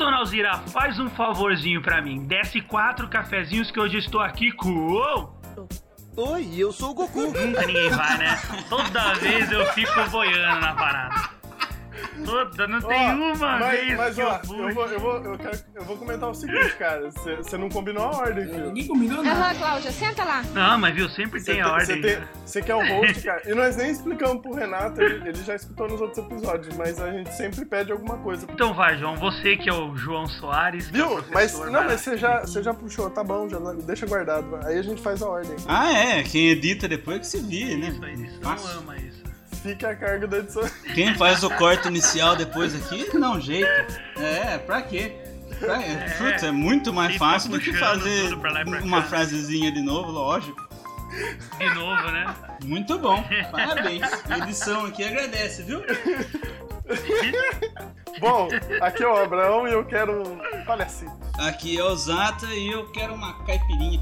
dona Alzira, faz um favorzinho pra mim. Desce quatro cafezinhos que hoje estou aqui com. Oi, eu sou o Goku. Nunca ninguém vai, né? Toda vez eu fico boiando na parada. Toda, não tem Ó, uma mas, vez mas, que ó, eu fui. eu vou, eu, vou, eu, quero, eu vou comentar o seguinte, cara. Você não combinou a ordem, filho. Ninguém combinou nada. Aham, Cláudia, senta lá. Não, mas viu, sempre Você tem a ordem. né? Você que é o host, cara. E nós nem explicamos pro Renato, ele, ele já escutou nos outros episódios, mas a gente sempre pede alguma coisa. Então vai, João, você que é o João Soares. que é o Viu? Mas, professor não, mas você já, já puxou, tá bom, já deixa guardado. Aí a gente faz a ordem. Ah, é. Quem edita depois que se vire, né? Isso, isso. Não Fácil. ama isso. Fica a carga da edição. Quem faz o corte inicial depois aqui, um jeito. É, pra quê? Pra, Putz, é muito mais fácil do que fazer uma cá. frasezinha de novo, lógico. De novo, né? Muito bom, parabéns. A edição aqui agradece, viu? Bom, aqui é o Abraão e eu quero um palhacinho. Aqui é o Zata e eu quero uma caipirinha.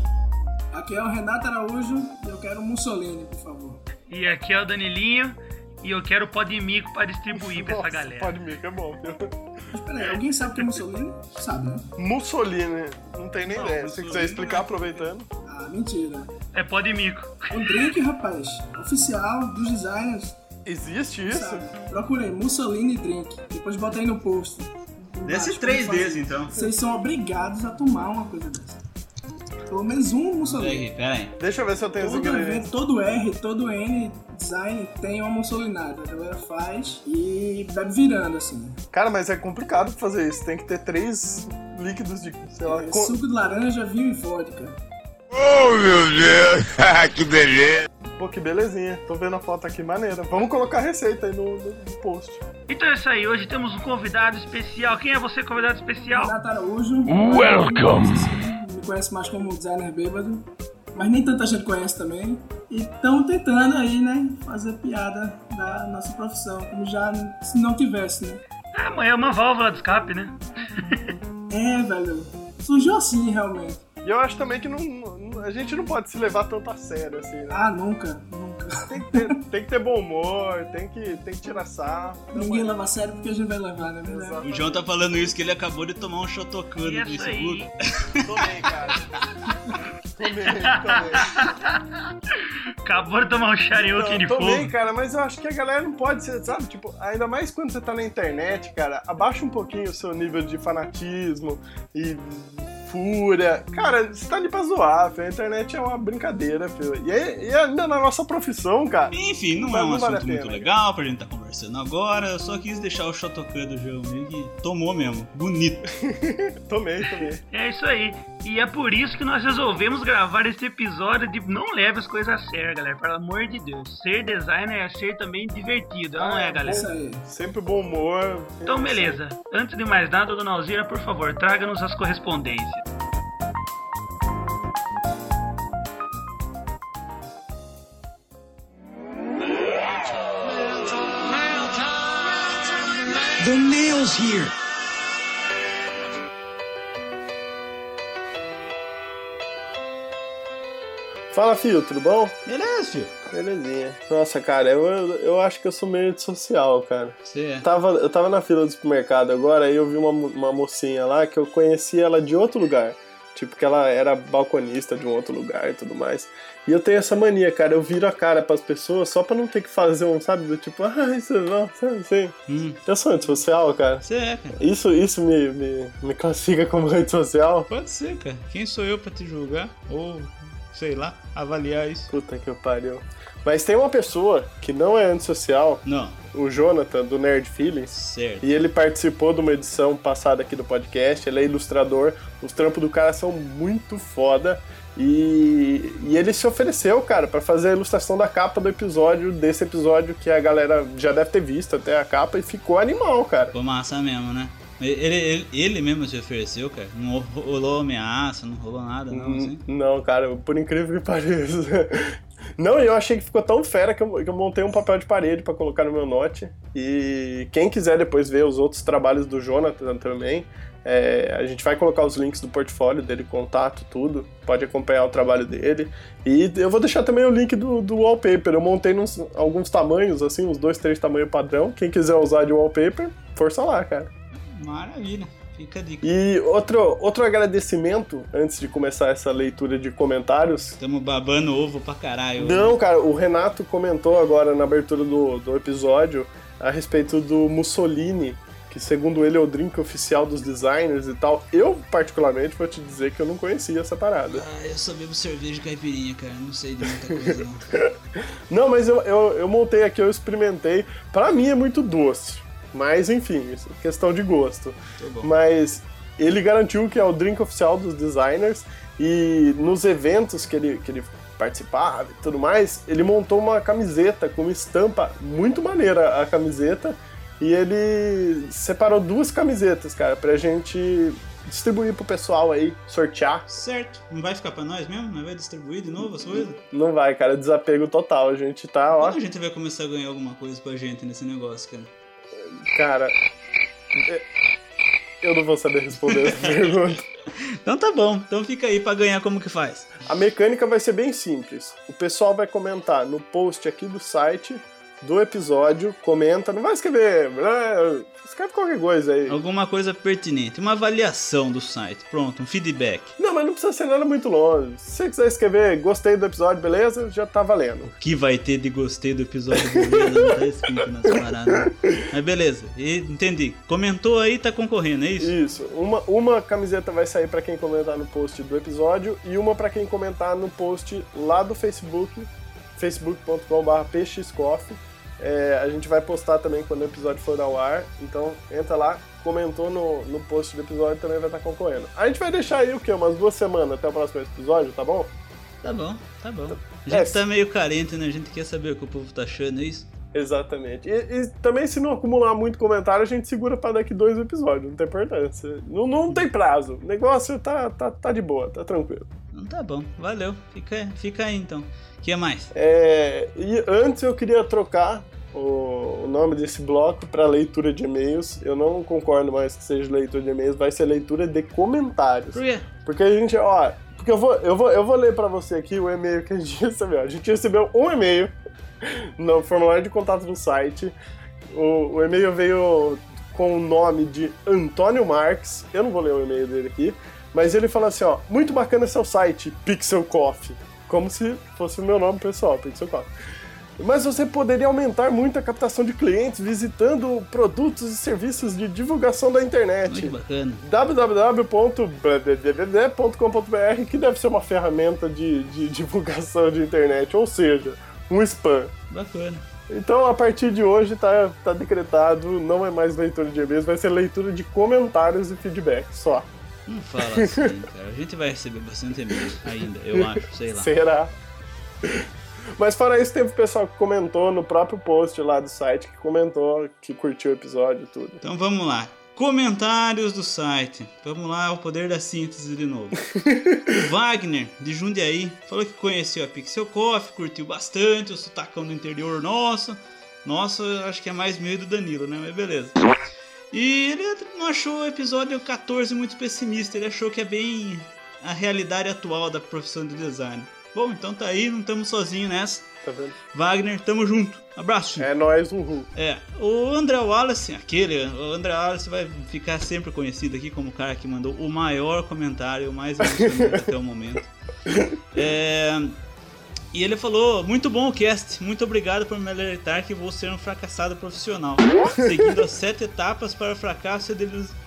Aqui é o Renato Araújo e eu quero Mussolini, por favor. E aqui é o Danilinho. E eu quero pó de mico pra distribuir pra essa galera. Que é bom. viu? Mas peraí, alguém sabe o que é Mussolini? Sabe, né? Mussolini, não tem nem Não, ideia. Se Mussolini quiser explicar, é- aproveitando. Ah, mentira. É pó de mico. Um drink, rapaz. Oficial dos designers. Existe isso? Sabe? Procura aí, Mussolini Drink. Depois bota aí no post. Desce Embaixo, três vezes então. Vocês são obrigados a tomar uma coisa dessa. Pelo menos um Mussolini. Peraí, peraí. Deixa eu ver se eu tenho os Todo evento, ingredientes. todo R, todo N design tem uma mussolinada. A galera faz e vai virando assim. Cara, mas é complicado fazer isso. Tem que ter três líquidos de, sei lá, É co- suco de laranja, vinho e vodka. Pô, que belezinha. Tô vendo a foto aqui, maneira. Vamos colocar a receita aí no, no- no post. Então é isso aí. Hoje temos um convidado especial. Quem é você, convidado especial? Renato Araújo. Welcome. Conhece mais como designer bêbado. Mas nem tanta gente conhece também. E estão tentando aí, né, fazer piada da nossa profissão. Como já se não tivesse, né? Ah, mas é uma válvula de escape, né? É, velho. Surgiu assim, realmente. E eu acho também que não, não- a gente não pode se levar tanto a sério, assim, né? Ah, nunca, nunca. Tem que ter, tem que ter bom humor, tem que, tem que tirar sarro. Ninguém leva a sério porque a gente vai levar, né? Exato. O João tá falando isso que ele acabou de tomar um shotocano no Isso Facebook. aí. Tomei, cara. tomei, tomei. Acabou de tomar um chariuque de Não, tomei, fogo. cara, mas eu acho que a galera não pode ser, sabe? Tipo, ainda mais quando você tá na internet, cara, abaixa um pouquinho o seu nível de fanatismo e fúria. Cara, você tá ali pra zoar, filho. A internet é uma brincadeira, filho. E, aí- e ainda na nossa profissão, cara. Enfim, não Mas é um não vale assunto a muito pena, legal pra gente tá conversando agora. Eu só quis deixar o shotocano do João meio que tomou mesmo. Bonito. Tomei, tomei. É isso aí. E é por isso que nós resolvemos gravar esse episódio de não leve as coisas a sério, galera. Pelo amor de Deus. Ser designer é ser também divertido, não é, galera? Aí. Sempre bom humor. Então, beleza. Antes de mais nada, dona Alzira, por favor, traga-nos as correspondências. The mail's here. Fala, filho, tudo bom? Beleza, filho. Belezinha. Nossa, cara, eu, eu acho que eu sou meio antissocial, cara. Você é. Eu tava, eu tava na fila do supermercado agora e eu vi uma, uma mocinha lá que eu conhecia ela de outro lugar. Tipo, que ela era balconista de um outro lugar e tudo mais. E eu tenho essa mania, cara. Eu viro a cara pras pessoas só pra não ter que fazer um, sabe? Do tipo, ah, isso não, sabe assim. Hum, Eu sou antissocial, cara. você é, cara. Isso, isso me, me, me classifica como antissocial. Pode ser, cara. Quem sou eu pra te julgar? Ou, sei lá, avaliar isso? Puta que pariu. Mas tem uma pessoa que não é antissocial, Não, o Jonathan, do Nerd Feelings. certo. E ele participou de uma edição passada aqui do podcast, ele é ilustrador, os trampos do cara são muito foda. E, e ele se ofereceu, cara, pra fazer a ilustração da capa do episódio, desse episódio que a galera já deve ter visto até a capa e ficou animal, cara. Ficou massa mesmo, né? Ele, ele, ele mesmo se ofereceu, cara. Não rolou ameaça, não rolou nada, não, assim. Não, cara, por incrível que pareça. Não, eu achei que ficou tão fera que eu, que eu montei um papel de parede pra colocar no meu note. E quem quiser depois ver os outros trabalhos do Jonathan também, é, a gente vai colocar os links do portfólio dele, contato, tudo. Pode acompanhar o trabalho dele. E eu vou deixar também o link do, do wallpaper. Eu montei nos, alguns tamanhos, assim, uns dois, três tamanhos padrão. Quem quiser usar de wallpaper, força lá, cara. Maravilha. Fica a dica. E outro, outro agradecimento, antes de começar essa leitura de comentários. Estamos babando ovo pra caralho. Não, cara, o Renato comentou agora na abertura do, do episódio a respeito do Mussolini, que segundo ele é o drink oficial dos designers e tal. Eu, particularmente, vou te dizer que eu não conhecia essa parada. Ah, eu só bebo cerveja de caipirinha, cara. Não sei de muita coisa, não. não, mas eu, eu, eu montei aqui, eu experimentei. Pra mim é muito doce. Mas, enfim, é questão de gosto. Mas ele garantiu que é o drink oficial dos designers e nos eventos que ele, que ele participava e tudo mais, ele montou uma camiseta com uma estampa muito maneira a camiseta e ele separou duas camisetas, cara, pra gente distribuir pro pessoal aí, sortear. Certo. Não vai ficar pra nós mesmo? Não vai distribuir de novo as coisas? Não vai, cara, desapego total. A gente tá, ó. Quando a gente vai começar a ganhar alguma coisa pra gente nesse negócio, cara? Cara, eu não vou saber responder essa pergunta. Então tá bom, então fica aí pra ganhar como que faz. A mecânica vai ser bem simples. O pessoal vai comentar no post aqui do site do episódio, comenta, não vai escrever, né, escreve qualquer coisa aí. Alguma coisa pertinente, uma avaliação do site, pronto, um feedback. Não, mas não precisa ser nada muito longe. Se você quiser escrever gostei do episódio, beleza, já tá valendo. O que vai ter de gostei do episódio, beleza, não tá escrito nas paradas. Mas beleza, e, entendi. Comentou aí, tá concorrendo, é isso? Isso. Uma, uma camiseta vai sair para quem comentar no post do episódio e uma para quem comentar no post lá do Facebook, facebook.com.br pxcoffee é, a gente vai postar também quando o episódio for ao ar. Então entra lá, comentou no, no post do episódio também vai estar concorrendo. A gente vai deixar aí o quê? Umas duas semanas até o próximo episódio, tá bom? Tá bom, tá bom. A gente é, tá meio carente, né? A gente quer saber o que o povo tá achando, é isso? Exatamente. E, e, também, se não acumular muito comentário, a gente segura para daqui dois episódios. Não tem importância. Não, não tem prazo. O negócio tá, tá, tá de boa, tá tranquilo. Então tá bom, valeu. Fica, fica aí então. O que mais? É, e antes eu queria trocar o, o nome desse bloco para leitura de e-mails. Eu não concordo mais que seja leitura de e-mails, vai ser leitura de comentários. Por quê? Porque a gente, ó, porque eu vou, eu vou, eu vou ler para você aqui o e-mail que a gente recebeu. A gente recebeu um e-mail no formulário de contato do site. O, o e-mail veio com o nome de Antônio Marques. Eu não vou ler o e-mail dele aqui, mas ele fala assim, ó, muito bacana seu site, Pixel Coffee. Como se fosse o meu nome pessoal, Pixel Coffee. Mas você poderia aumentar muito a captação de clientes visitando produtos e serviços de divulgação da internet. Muito bacana. www.com.br, que deve ser uma ferramenta de, de divulgação de internet, ou seja, um spam. Bacana. Então, a partir de hoje, tá, tá decretado, não é mais leitura de e-mails, vai ser leitura de comentários e feedback só. Não fala assim, cara. A gente vai receber bastante e-mail ainda, eu acho, sei lá. Será? Mas fora isso, teve pessoal que comentou no próprio post lá do site, que comentou que curtiu o episódio e tudo. Então vamos lá. Comentários do site. Vamos lá, o poder da síntese de novo. o Wagner, de Jundiaí, falou que conheceu a Pixel Coffee, curtiu bastante o sotacão do interior nosso. Nossa, acho que é mais meio do Danilo, né? Mas beleza. E ele não achou o episódio 14 muito pessimista, ele achou que é bem a realidade atual da profissão de design. Bom, então tá aí, não estamos sozinhos nessa. Tá vendo? Wagner, tamo junto. Abraço. É nóis, uhul. É, o André Wallace, aquele, o André Wallace vai ficar sempre conhecido aqui como o cara que mandou o maior comentário, o mais emocionante até o momento. É, e ele falou: Muito bom o cast, muito obrigado por me alertar que vou ser um fracassado profissional, seguindo as sete etapas para o fracasso e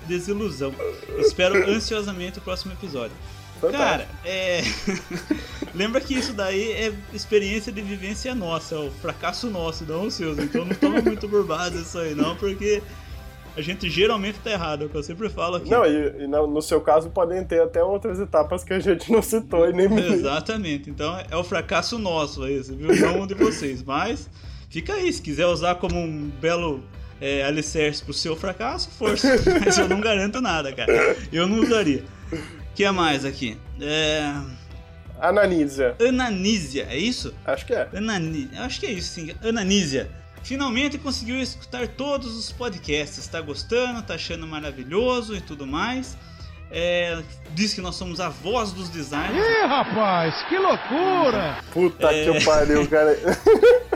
desilusão. Espero ansiosamente o próximo episódio. Cara, é. Lembra que isso daí é experiência de vivência nossa, é o fracasso nosso, não o seu. Então não toma muito por base isso aí, não, porque a gente geralmente tá errado, é o que eu sempre falo aqui. Não, e, e no seu caso podem ter até outras etapas que a gente não citou e nem me Exatamente, então é o fracasso nosso esse, viu? Não de vocês. Mas fica aí, se quiser usar como um belo é, alicerce pro seu fracasso, força. Mas eu não garanto nada, cara. Eu não usaria. O que é mais aqui? É. Ananísia. Ananísia, é isso? Acho que é. Ananísia. Acho que é isso, sim. Ananísia. Finalmente conseguiu escutar todos os podcasts. Tá gostando, tá achando maravilhoso e tudo mais. É, diz que nós somos a voz dos designers. Ih, rapaz, que loucura! Puta é... que pariu, cara.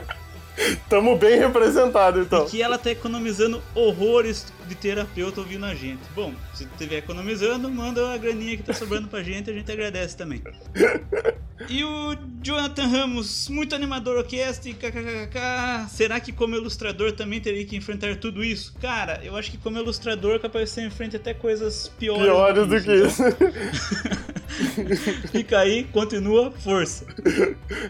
Tamo bem representado, então. E que ela tá economizando horrores de terapeuta ouvindo a gente. Bom, se estiver economizando, manda a graninha que tá sobrando pra gente, a gente agradece também. E o Jonathan Ramos, muito animador o cast, kkkk. Será que como ilustrador também teria que enfrentar tudo isso? Cara, eu acho que como ilustrador capaz de você enfrenta até coisas piores. Piores do que isso. Fica aí, continua, força.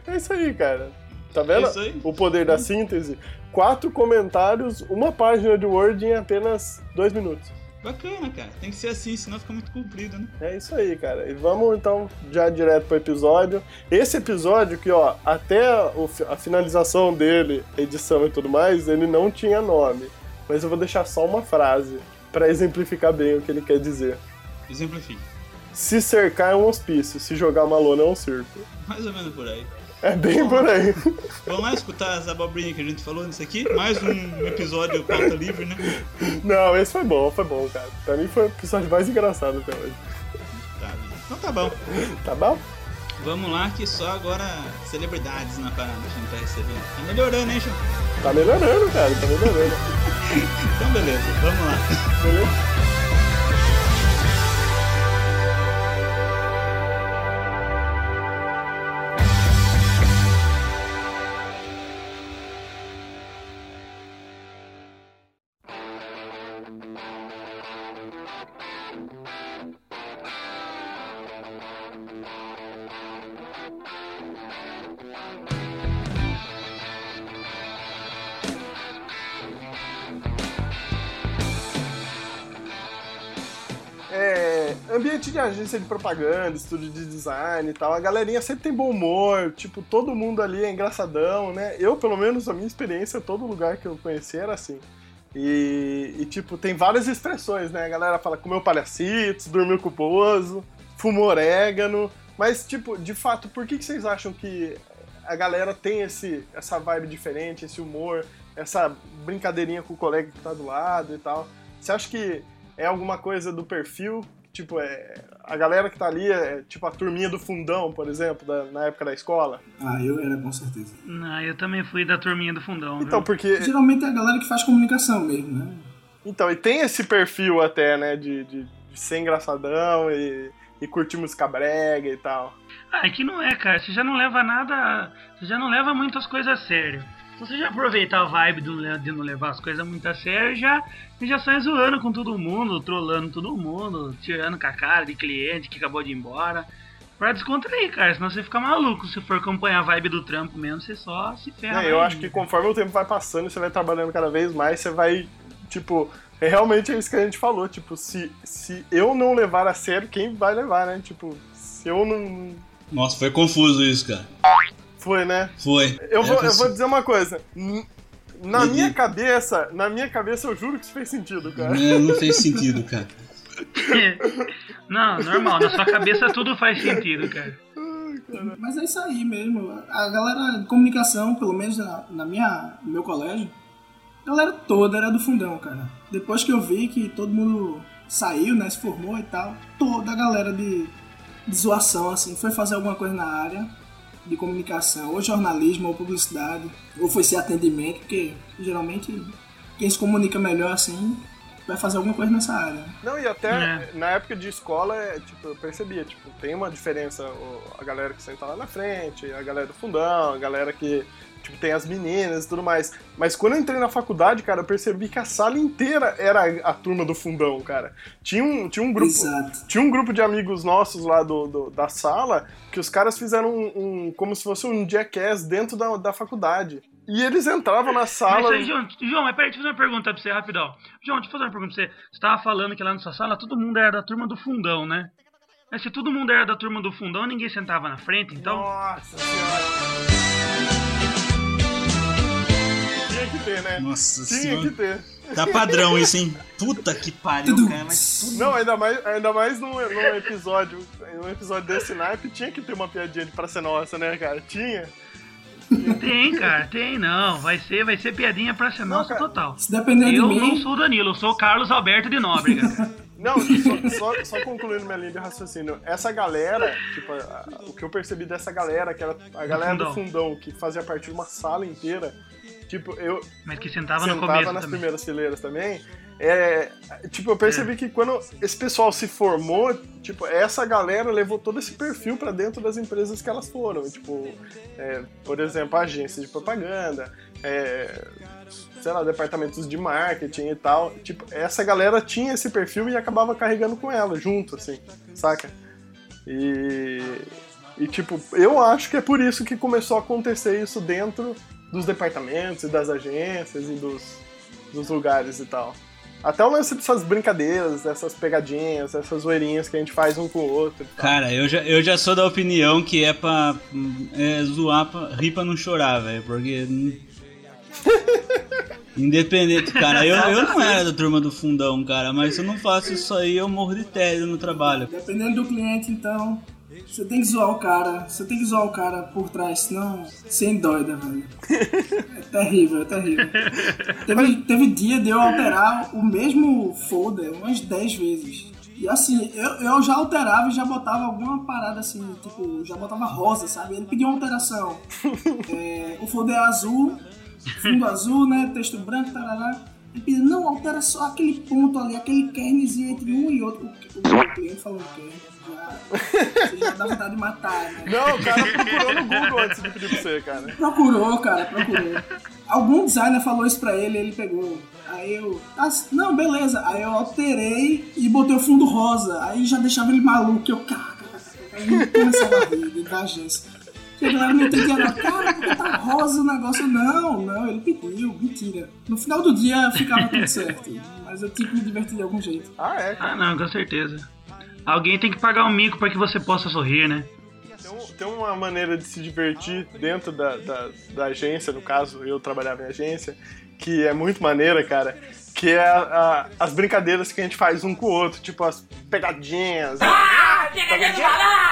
É isso aí, cara. Tá vendo? É. O poder da síntese. Quatro comentários, uma página de Word em apenas dois minutos. Bacana, cara. Tem que ser assim, senão fica muito comprido, né? É isso aí, cara. E vamos então já direto pro episódio. Esse episódio que, ó, até a finalização dele, edição e tudo mais, ele não tinha nome. Mas eu vou deixar só uma frase pra exemplificar bem o que ele quer dizer. Exemplifique. Se cercar é um hospício, se jogar uma lona é um circo. Mais ou menos por aí. É bem por aí. Vamos lá escutar as abobrinhas que a gente falou nisso aqui? Mais um episódio pauta livre, né? Não, esse foi bom, foi bom, cara. Pra mim foi o episódio mais engraçado até hoje. Tá, então tá bom. Tá bom? Vamos lá, que só agora celebridades na parada a gente tá recebendo. Tá melhorando, hein, Chão? Tá melhorando, cara, tá melhorando. Então beleza, vamos lá. Beleza? De agência de propaganda, estúdio de design e tal, a galerinha sempre tem bom humor, tipo, todo mundo ali é engraçadão, né? Eu, pelo menos, a minha experiência, todo lugar que eu conheci era assim. E, e, tipo, tem várias expressões, né? A galera fala comeu palhacitos, dormiu culposo, fumou orégano, mas, tipo, de fato, por que, que vocês acham que a galera tem esse, essa vibe diferente, esse humor, essa brincadeirinha com o colega que tá do lado e tal? Você acha que é alguma coisa do perfil? Tipo, é, a galera que tá ali é tipo a turminha do fundão, por exemplo, da- na época da escola? Ah, eu era com certeza. Não, eu também fui da turminha do fundão. Então, viu? porque. Geralmente é a galera que faz comunicação mesmo, né? Então, e tem esse perfil até, né, de, de, de ser engraçadão e, e curtir música brega e tal. Ah, é que não é, cara. Você já não leva nada. Você já não leva muitas coisas a sério. Então você já aproveitar a vibe de não levar as coisas muito a sério já, e já sai zoando com todo mundo, trollando todo mundo, tirando com a cara de cliente que acabou de ir embora. Pra descontrair, cara, senão você fica maluco. Se for acompanhar a vibe do trampo mesmo, você só se ferra. É, eu acho que conforme o tempo vai passando, você vai trabalhando cada vez mais, você vai, tipo, é realmente é isso que a gente falou, tipo, se, se eu não levar a sério, quem vai levar, né? Tipo, se eu não. Nossa, foi confuso isso, cara. Foi, né? Foi. Eu vou, eu vou dizer uma coisa. Na minha cabeça, na minha cabeça eu juro que isso fez sentido, cara. É, não fez sentido, cara. não, normal, na sua cabeça tudo faz sentido, cara. Mas é isso aí mesmo. A galera de comunicação, pelo menos na, na minha, no meu colégio, a galera toda era do fundão, cara. Depois que eu vi que todo mundo saiu, né, se formou e tal, toda a galera de, de zoação, assim, foi fazer alguma coisa na área de comunicação, ou jornalismo, ou publicidade, ou foi ser atendimento, porque geralmente quem se comunica melhor assim vai fazer alguma coisa nessa área. Não, e até É. na época de escola, é, tipo, eu percebia, tipo, tem uma diferença a galera que senta lá na frente, a galera do fundão, a galera que, tipo, tem as meninas e tudo mais. Mas quando eu entrei na faculdade, cara, eu percebi que a sala inteira era a, turma do fundão, cara. Tinha um, tinha um grupo... Exato. Tinha um grupo de amigos nossos lá do, do- da sala que os caras fizeram um, um- como se fosse um jackass dentro da, da faculdade. E eles entravam na Mas sala. aí, João, João, mas peraí, deixa eu fazer uma pergunta pra você rapidão. João, deixa eu fazer uma pergunta pra você. Você tava falando que lá na sua sala todo mundo era da turma do fundão, né? Mas se todo mundo era da turma do fundão, ninguém sentava na frente, então. Nossa senhora. Ter, né? Nossa Tinha senhora. que ter. Tá padrão isso, hein? Puta que pariu, cara. Mas. Não, ainda mais, ainda mais num, num episódio, num episódio desse naipe, tinha que ter uma piadinha de pra ser nossa, né, cara? Tinha. Tem, cara, tem não. Vai ser, vai ser piadinha pra ser nossa cara. total. Se depender de Eu mim, não sou o Danilo, eu sou o Carlos Alberto de Nóbrega. cara. Não, só, só, só concluindo minha linha de raciocínio. Essa galera, tipo, a- a- o que eu percebi dessa galera, que era a galera do fundão. fundão, que fazia parte de uma sala inteira, tipo, eu Mas que sentava, no sentava começo nas também. primeiras fileiras também. É, tipo, eu percebi que quando esse pessoal se formou, tipo, essa galera levou todo esse perfil pra dentro das empresas que elas foram. Tipo, é, por exemplo, agência de propaganda, é, sei lá, departamentos de marketing e tal. Tipo, essa galera tinha esse perfil e acabava carregando com ela, junto, assim, saca? E, e tipo, eu acho que é por isso que começou a acontecer isso dentro dos departamentos e das agências e dos, dos lugares e tal. Até o lance dessas brincadeiras, dessas pegadinhas, essas zoeirinhas que a gente faz um com o outro. Cara, eu já, eu já sou da opinião que é pra é, zoar, pra, rir pra não chorar, velho. Porque. Independente, cara, eu, eu não era da turma do fundão, cara, mas se eu não faço isso aí, eu morro de tédio no trabalho. Dependendo do cliente, então, você tem que zoar o cara. Você tem que zoar o cara por trás, senão você endoida, velho. É terrível, é terrível. Teve, teve dia de eu alterar o mesmo folder umas 10 vezes. E assim, eu, eu já alterava e já botava alguma parada assim, tipo, já botava rosa, sabe? Ele pediu uma alteração. É, o folder é azul, fundo azul, né? Texto branco, tarará. Ele pediu, não, altera só aquele ponto ali, aquele kernzinho entre um e outro. O, o cliente falou kern, dá vontade de matar, né? Não, o cara procurou no Google antes de pedir pra você, cara. Procurou, cara, procurou. Algum designer falou isso pra ele, ele pegou. Aí eu, ah, não, beleza. Aí eu alterei e botei o fundo rosa. Aí já deixava ele maluco. Eu, cara, aí começava a rir da agência. E a galera não entendia, não. Cara, porque tá rosa o negócio? Não, não, ele pediu, mentira. No final do dia ficava tudo certo. Mas eu tinha que me divertir de algum jeito. Ah, é, cara. Ah, não, com certeza. Alguém tem que pagar um mico pra que você possa sorrir, né? Tem, um- uma maneira de se divertir dentro da, da, da agência, no caso, eu trabalhava em agência, que é muito maneira, cara. Que é a- a- as brincadeiras que a gente faz um com o outro, tipo as pegadinhas.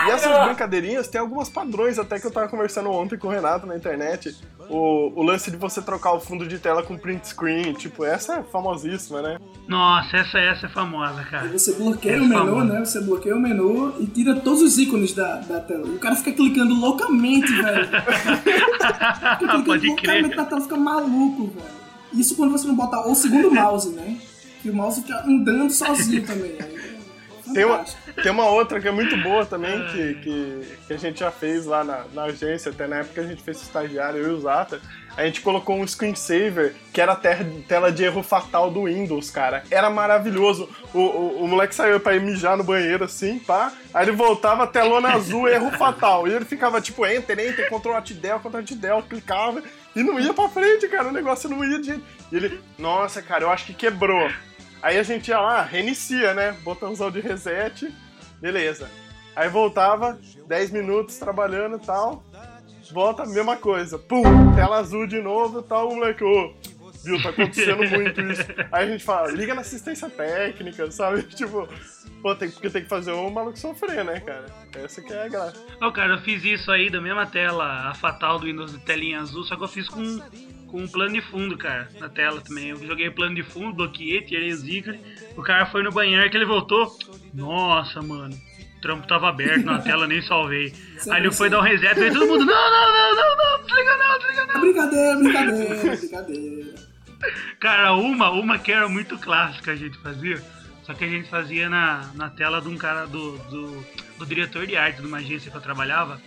E essas brincadeirinhas tem algumas padrões, até que eu tava conversando ontem com o Renato na internet. O, o lance de você trocar o fundo de tela com print screen, tipo, essa é famosíssima, né? Nossa, essa, essa é famosa, cara. você bloqueia É o menu, famoso. né? Você bloqueia o menu e tira todos os ícones da, da tela. E o cara fica clicando loucamente, velho. Fica clicando Pode loucamente crer. na tela, fica maluco, velho. Isso quando você não bota o segundo mouse, né? Que o mouse fica andando sozinho também. Aí é Tem uma, tem uma outra que é muito boa também, que, que, que a gente já fez lá na, na agência, até na época a gente fez estagiário, eu e o Zata. A gente colocou um screensaver que era a tela de erro fatal do Windows, cara. Era maravilhoso. O, o, o moleque saiu pra ir mijar no banheiro assim, pá. Aí ele voltava, telona azul, erro fatal. E ele ficava tipo, enter, enter, Ctrl Alt Del, Ctrl Alt Del, clicava e não ia pra frente, cara. O negócio não ia de. E ele, nossa, cara, eu acho que quebrou. Aí a gente ia lá, reinicia, né? Botãozão de reset, beleza. Aí voltava, 10 minutos trabalhando e tal. Volta, mesma coisa. Pum, tela azul de novo e tal, o moleque, ô, viu, tá acontecendo muito isso. Aí a gente fala, liga na assistência técnica, sabe? Tipo, pô, tem, porque tem que fazer o maluco sofrer, né, cara? Essa que é a graça. Ô, cara, eu fiz isso aí da mesma tela, a fatal do Windows de telinha azul, só que eu fiz com, com um plano de fundo, cara, na tela também. Eu joguei o plano de fundo, bloqueei, tirei ícones. O cara foi no banheiro que ele voltou. Nossa, mano. O trampo tava aberto na tela, nem salvei. Aí ele foi dar um reset e todo mundo, não, não, não, não, não, desliga não, desliga É não. brincadeira, brincadeira, brincadeira. Cara, uma, uma que era muito clássica a gente fazia, só que a gente fazia na, na tela de um cara do, do, do diretor de arte de uma agência que eu trabalhava.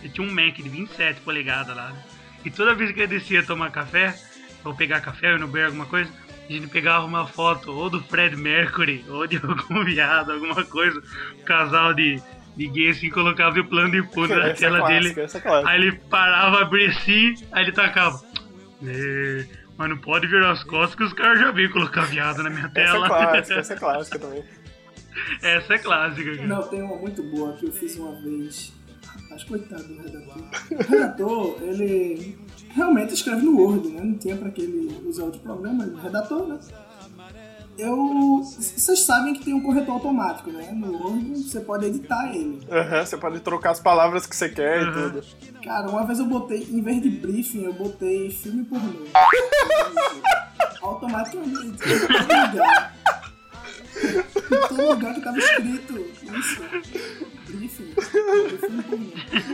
Ele tinha um Mac de 27 polegadas lá. né? E toda vez que eu descia tomar café, ou pegar café ou no bar, alguma coisa, a gente pegava uma foto ou do Fred Mercury, ou de algum viado, alguma coisa, um casal de, de gay assim, colocava o plano de fundo na é tela clássica, dele. essa é clássica. Aí ele parava, abria assim, aí ele tacava. "É, mas não pode virar as costas que os caras já vêm colocar viado na minha Essa é tela. clássica, essa é clássica também. Essa é clássica, cara. Não, tem uma muito boa que eu fiz uma vez. Rapaz, coitado do redator. O redator, ele realmente escreve no Word, né? Não tinha pra que ele usar outro programa, ele é redator, né? Eu. Vocês sabem que tem um corretor automático, né? No Word você pode editar ele. Aham, você pode trocar as palavras que você quer e Aham. tudo. Cara, uma vez eu botei, em vez de briefing, eu botei filme pornô. Automaticamente. Em todo lugar. Em todo lugar que tava escrito isso. Briefing filme.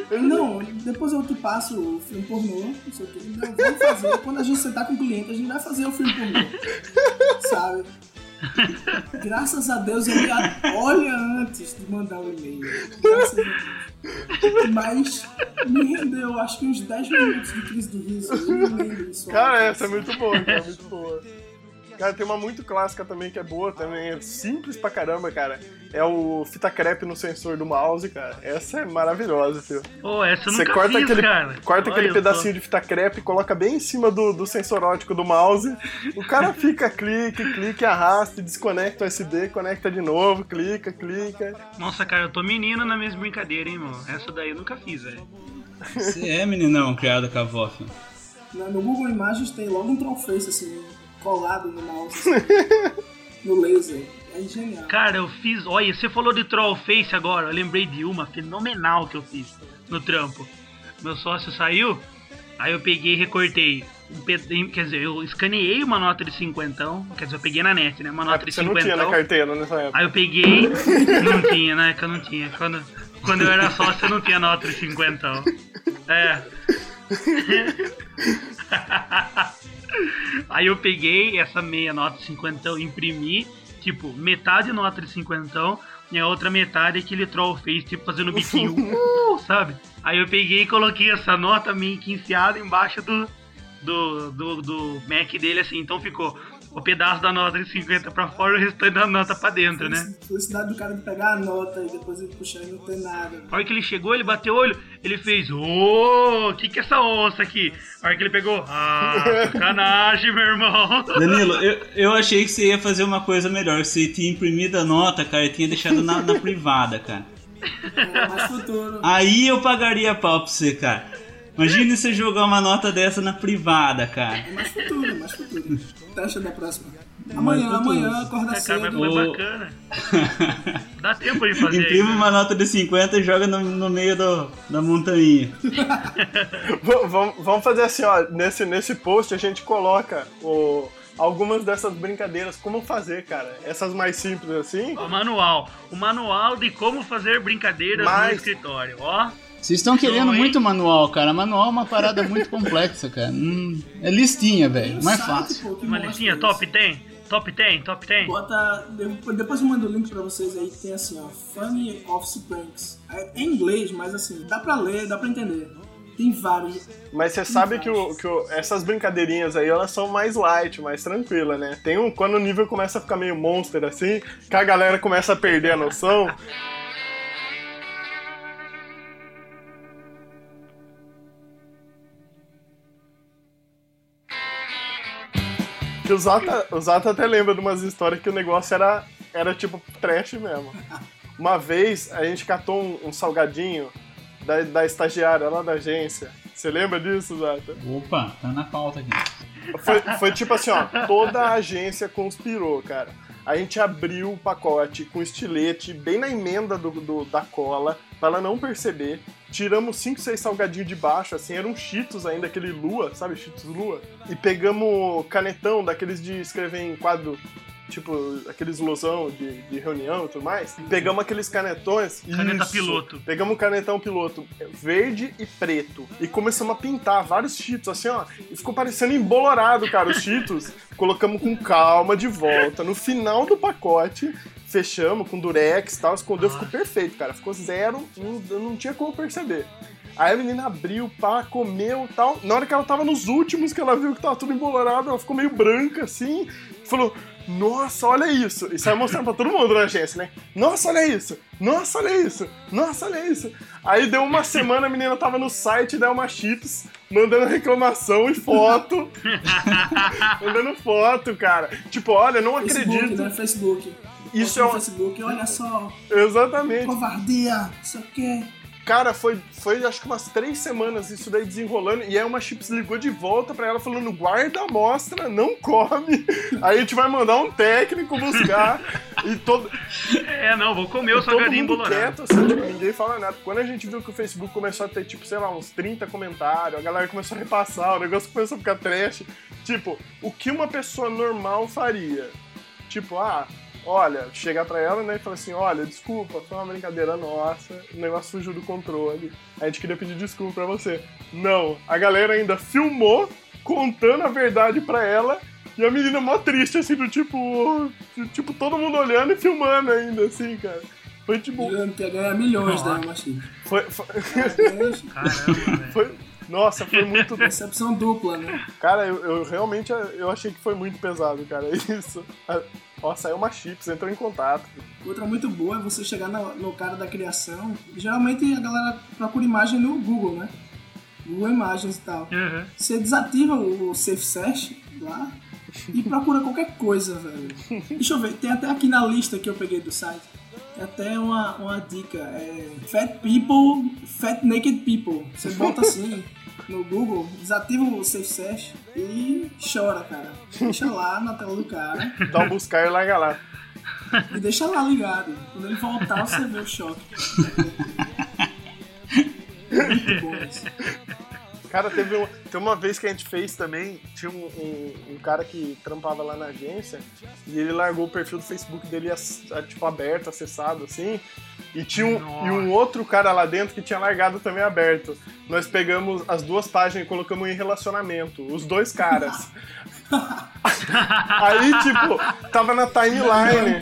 Pornô. Não, depois eu te passo o filme pornô, não sei o que. Não, vamos fazer. Quando a gente sentar com o cliente, a gente vai fazer o filme pornô. Sabe? Graças a Deus ele olha antes de mandar o e-mail. A Deus. Mas me rendeu, acho que uns 10 minutos de crise de riso. Eu lembro isso. Cara, essa é muito boa, cara, muito boa. Cara, tem uma muito clássica também que é boa também, é simples pra caramba, cara. É o fita crepe no sensor do mouse, cara. Essa é maravilhosa, filho. Pô, essa eu Você nunca corta fiz, aquele, cara. corta Olha, aquele pedacinho de fita crepe, coloca bem em cima do, do sensor óptico do mouse. O cara fica, clique, clique, arrasta, desconecta o SD, conecta de novo, clica, clica. tô- Nossa, cara, eu tô menino na mesma brincadeira, hein, mano. Essa daí eu nunca fiz, velho. Você é meninão criado com a avó, filho. No Google Imagens tem logo um trollface assim, colado no mouse, assim, no laser. É genial. Cara, eu fiz. Olha, você falou de Troll Face agora. Eu lembrei de uma fenomenal que eu fiz no trampo. Meu sócio saiu, aí eu peguei e recortei. Um ped... Quer dizer, eu escaneei uma nota de cinquentão. Quer dizer, eu peguei na net, né? Uma nota de Você não tinha cinquentão. na carteira nessa época. Aí eu peguei. Não tinha, né? Que eu não tinha. Quando, quando eu era sócio, eu não tinha nota de cinquentão. É. Aí eu peguei essa meia nota de cinquentão, imprimi, tipo, metade nota de cinquentão e a outra metade aquele troll fez, tipo, fazendo biquinho, uh, sabe? Aí eu peguei e coloquei essa nota meio que enfiada embaixo do, do, do, do Mac dele, assim, então ficou o pedaço da nota de 50 pra fora e o restante da nota pra dentro, né? Felicidade do cara de pegar a nota e depois ele puxar e não ter nada. A hora que ele chegou, ele bateu o olho, ele fez, ô, o que que é essa onça aqui? A hora que ele pegou, ah, sacanagem, meu irmão. Danilo, eu, eu achei que você ia fazer uma coisa melhor. Você tinha imprimido a nota, cara, e tinha deixado na, na privada, cara. É mais futuro. Aí eu pagaria pau pra você, cara. Imagine você jogar uma nota dessa na privada, cara. É mais futuro, é mais futuro. Testa da próxima. Amanhã, amanhã, acorda É, cara, mas cedo. foi bacana. Dá tempo de fazer. Imprime uma nota de 50 e joga no, no meio do, da montanha. Vamos- fazer assim, ó. Nesse, nesse post a gente coloca o, algumas dessas brincadeiras, como fazer, cara. Essas mais simples assim. O manual. O manual de como fazer brincadeiras no escritório, ó. Vocês estão querendo muito manual, cara. Manual é uma parada muito complexa, cara. Hum, é listinha, velho. Mais site, fácil. pô, que Uma listinha top tem? Top tem? Top tem? Bota. de- Depois eu mando o link pra vocês aí, tem assim, ó. Funny Office Pranks. É em inglês, mas assim, dá pra ler, dá pra entender. Tem vários. Mas você sabe que, o, que o- essas brincadeirinhas aí, elas são mais light, mais tranquilas, né? Tem um, quando o nível começa a ficar meio monster assim, que a galera começa a perder a noção. Que o Zata, o Zata até lembra de umas histórias que o negócio era, era tipo trash mesmo. Uma vez a gente catou um, um salgadinho da, da estagiária lá da agência. Você lembra disso, Zata? Opa, tá na pauta aqui. Foi, foi tipo assim, ó, toda a agência conspirou, cara. A gente abriu o pacote com estilete bem na emenda do, do- da cola, pra ela não perceber. Tiramos 5, 6 salgadinhos de baixo, assim, eram cheetos ainda, aquele lua, sabe, cheetos lua? E pegamos canetão daqueles de escrever em quadro, tipo, aqueles losão de, de reunião e tudo mais. E pegamos aqueles canetões. Caneta isso, piloto. Pegamos um canetão piloto verde e preto. E começamos a pintar vários cheetos, assim, ó. E ficou parecendo embolorado, cara, os cheetos. Colocamos com calma de volta. No final do pacote, fechamos com durex e tal. Escondeu, ficou perfeito, cara. Ficou zero, não, não tinha como perceber. Aí a menina abriu, pá, comeu e tal. Na hora que ela tava nos últimos, que ela viu que tava tudo embolorado, ela ficou meio branca, assim. Falou, nossa, olha isso. E saiu mostrando pra todo mundo na agência, né? Nossa, olha isso. Nossa, olha isso. Nossa, olha isso. Aí deu uma semana, a menina tava no site da Elma Chips, mandando reclamação e foto. mandando foto, cara. Tipo, olha, não Facebook, acredito. né? Facebook. Isso é um- Facebook, olha só, Exatamente. covardia, isso aqui. Cara, foi, foi acho que umas três semanas isso daí desenrolando. E aí uma Chips ligou de volta pra ela falando: guarda a amostra, não come. Aí a gente vai mandar um técnico buscar. e todo, É, não, vou comer o salgadinho mundo embolorado. quieto, assim, tipo, ninguém fala nada. Quando a gente viu que o Facebook começou a ter, tipo, sei lá, uns 30 comentários, a galera começou a repassar, o negócio começou a ficar trash. Tipo, o que uma pessoa normal faria? Tipo, ah, olha, chegar pra ela né, e falar assim, olha, desculpa, foi uma brincadeira nossa, o negócio fugiu do controle, a gente queria pedir desculpa pra você. Não, a galera ainda filmou contando a verdade pra ela e a menina mó triste, assim, do tipo, tipo, todo mundo olhando e filmando ainda, assim, cara. Foi tipo. Jurando que ia ganhar milhões da Machine. Foi. foi... Caramba, velho. foi... Nossa, foi muito. Decepção dupla, né? Cara, eu, eu realmente eu achei que foi muito pesado, cara. Isso. Ó, saiu uma chips, entrou em contato. Outra muito boa é você chegar no, no cara da criação. Geralmente a galera procura imagem no Google, né? Google Imagens e tal. Uhum. Você desativa o Safe Search lá e procura qualquer coisa, velho. Deixa eu ver, tem até aqui na lista que eu peguei do site. Tem até uma, uma dica. É Fat People, Fat Naked People. Você bota assim no Google, desativa o Safe Search e chora, cara. Deixa lá na tela do cara Dá um buscar e larga lá. e deixa lá ligado. Quando ele voltar, você vê o choque. Muito bom isso. Cara, teve, um, tem uma vez que a gente fez também, tinha um, um, um cara que trampava lá na agência e ele largou o perfil do Facebook dele tipo aberto, acessado assim, e tinha um, e um outro cara lá dentro que tinha largado também aberto. Nós pegamos as duas páginas e colocamos em relacionamento, os dois caras. Aí, tipo, tava na Não é timeline.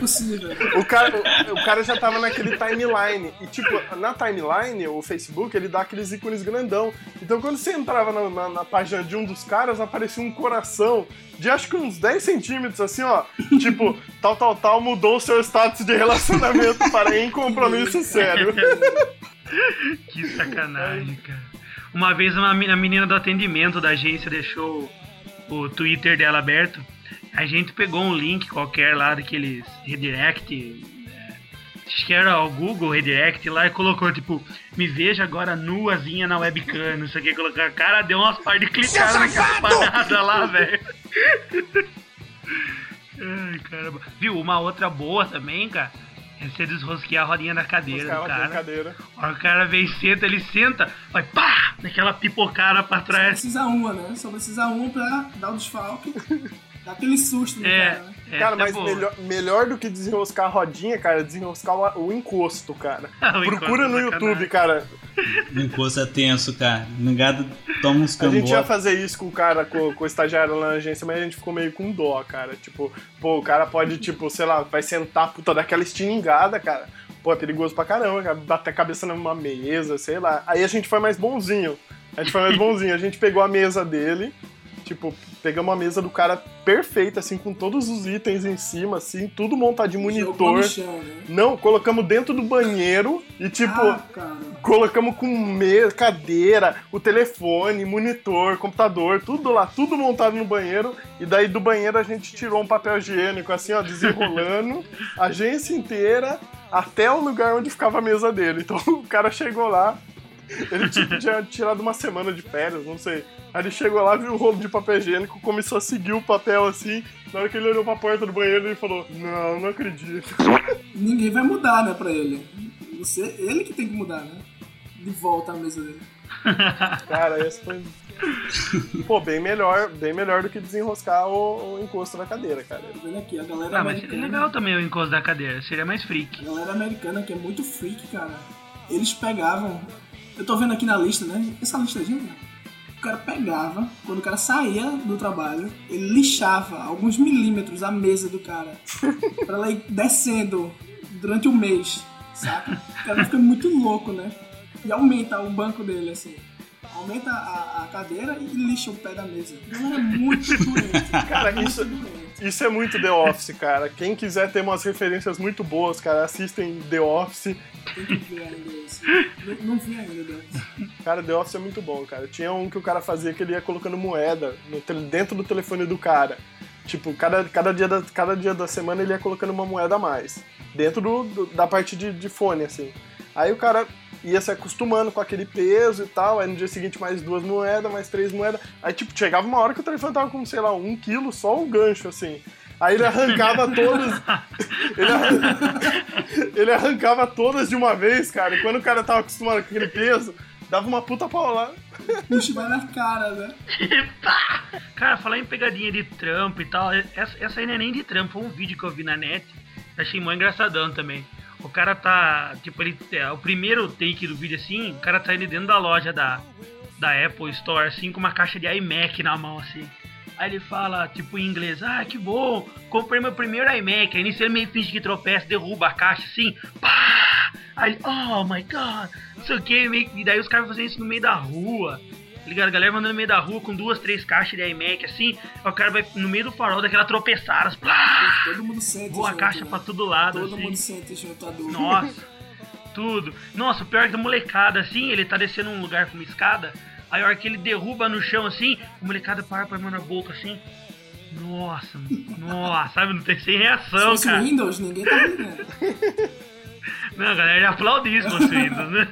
O cara, o, o cara já tava naquele timeline. E, tipo, na timeline, o Facebook, ele dá aqueles ícones grandão. Então, quando você entrava na, na- na página de um dos caras, aparecia um coração de acho que uns 10 centímetros, assim, ó. Tipo, tal, tal, tal, mudou o seu status de relacionamento para em compromisso sério. Que sacanagem, cara. Uma vez uma a menina do atendimento da agência deixou o Twitter dela aberto. A gente pegou um link qualquer lá daqueles redirect. Acho que era o Google Redirect lá e colocou, tipo, me veja agora nuazinha na webcam, não sei o que, colocar. Cara, deu umas par de clicar naquela parada lá, velho. Ai, caramba. Viu, uma outra boa também, cara, é você desrosquear a rodinha da cadeira do cara. cadeira. O cara vem e senta, ele senta, vai pá! Daquela pipocada pra Só trás. precisa uma, né? Só precisa uma pra dar o desfalque. Dar aquele susto no É, cara, né? essa Cara, é mas boa. melhor, melhor do que desenroscar a rodinha, cara, é desenroscar o, encosto, cara. O encosto Procura é no. YouTube, cara. O encosto é tenso, cara. O negado toma uns A gente ia cambos. fazer isso com o cara, com, com o estagiário lá na agência, mas a gente ficou meio com dó, cara. Tipo, pô, o cara pode, tipo, sei lá, vai sentar puta daquela estilingada, cara. Pô, é perigoso pra caramba, cara. Bater a cabeça numa mesa, sei lá. Aí a gente foi mais bonzinho. A gente foi mais bonzinho. A gente pegou a mesa dele, tipo, pegamos a mesa do cara perfeita, assim, com todos os itens em cima, assim, tudo montado de monitor. chão, né? Não, colocamos dentro do banheiro e, tipo, ah, colocamos com mesa, cadeira, o telefone, monitor, computador, tudo lá, tudo montado no banheiro. E daí do banheiro a gente tirou um papel higiênico, assim, ó, desenrolando a agência inteira até o lugar onde ficava a mesa dele. Então o cara chegou lá, ele tipo, tinha tirado uma semana de férias, não sei. Aí ele chegou lá, viu o rolo de papel higiênico, começou a seguir o papel assim. Na hora que ele olhou pra porta do banheiro, ele falou: Não, não acredito. Ninguém vai mudar, né, pra ele. Você, ele que tem que mudar, né? De volta à mesa dele. Cara, esse foi. Pô, bem melhor, bem melhor do que desenroscar o, o encosto da cadeira, cara. Tô vendo aqui, a galera Ah, mas seria americana. legal também o encosto da cadeira, seria mais freak. A galera americana que é muito freak, cara. Eles pegavam. Eu tô vendo aqui na lista, né? Essa lista de né? O cara pegava, quando o cara saía do trabalho, ele lixava alguns milímetros a mesa do cara. pra ela ir descendo durante o mês, saca? O cara fica muito louco, né? E aumenta o banco dele, assim. Aumenta a, a cadeira e lixa o pé da mesa. A galera é muito doente. Cara, isso- doente. Isso é muito The Office, cara. Quem quiser ter umas referências muito boas, cara, assistem The Office. Tem que ver ainda isso. Não, não vi ainda, Deus. Cara, The Office é muito bom, cara. Tinha um que o cara fazia que ele ia colocando moeda no dentro do telefone do cara. Tipo, cada, cada, dia da, cada dia da semana ele ia colocando uma moeda a mais. Dentro do, do- da parte de, de fone, assim. Aí o cara ia se acostumando com aquele peso e tal. Aí no dia seguinte mais duas moedas, mais três moedas. Aí, tipo, chegava uma hora que o telefone tava com, sei lá, um quilo, só um gancho, assim. Aí ele arrancava todas. ele, arran- ele arrancava todas de uma vez, cara. E quando o cara tava acostumado com aquele peso, dava uma puta paulada. Puxa, vai na cara, né? Cara, falar em pegadinha de trampo e tal, essa, essa aí não é nem de trampo, foi um vídeo que eu vi na net. Achei mó engraçadão também. O cara tá. Tipo, ele. É, o primeiro take do vídeo assim, o cara tá indo dentro da loja da, da Apple Store, assim, com uma caixa de iMac na mão, assim. Aí ele fala, tipo, em inglês, ah, que bom, comprei meu primeiro iMac. Aí nisso ele meio finge que tropeça, derruba a caixa assim, pá! Aí oh my god, não sei o que, meio... e daí os caras fazendo isso no meio da rua. Ligado? A galera mandando no meio da rua com duas, três caixas de iMac assim, o cara vai no meio do farol daquela tropeçada, plá! Todo mundo sente. Voa a junto, caixa né? pra todo lado, Todo assim. mundo sente junto a dor. Nossa, tudo. Nossa, o pior é que a molecada, assim, ele tá descendo um lugar com uma escada, aí a hora que ele derruba no chão, assim, a molecada para pra mão na boca, assim. Nossa, nossa, sabe? Não tem sem Se reação, cara. Windows, ninguém tá ligando. Não, galera ia aplaudir isso, você Windows, né?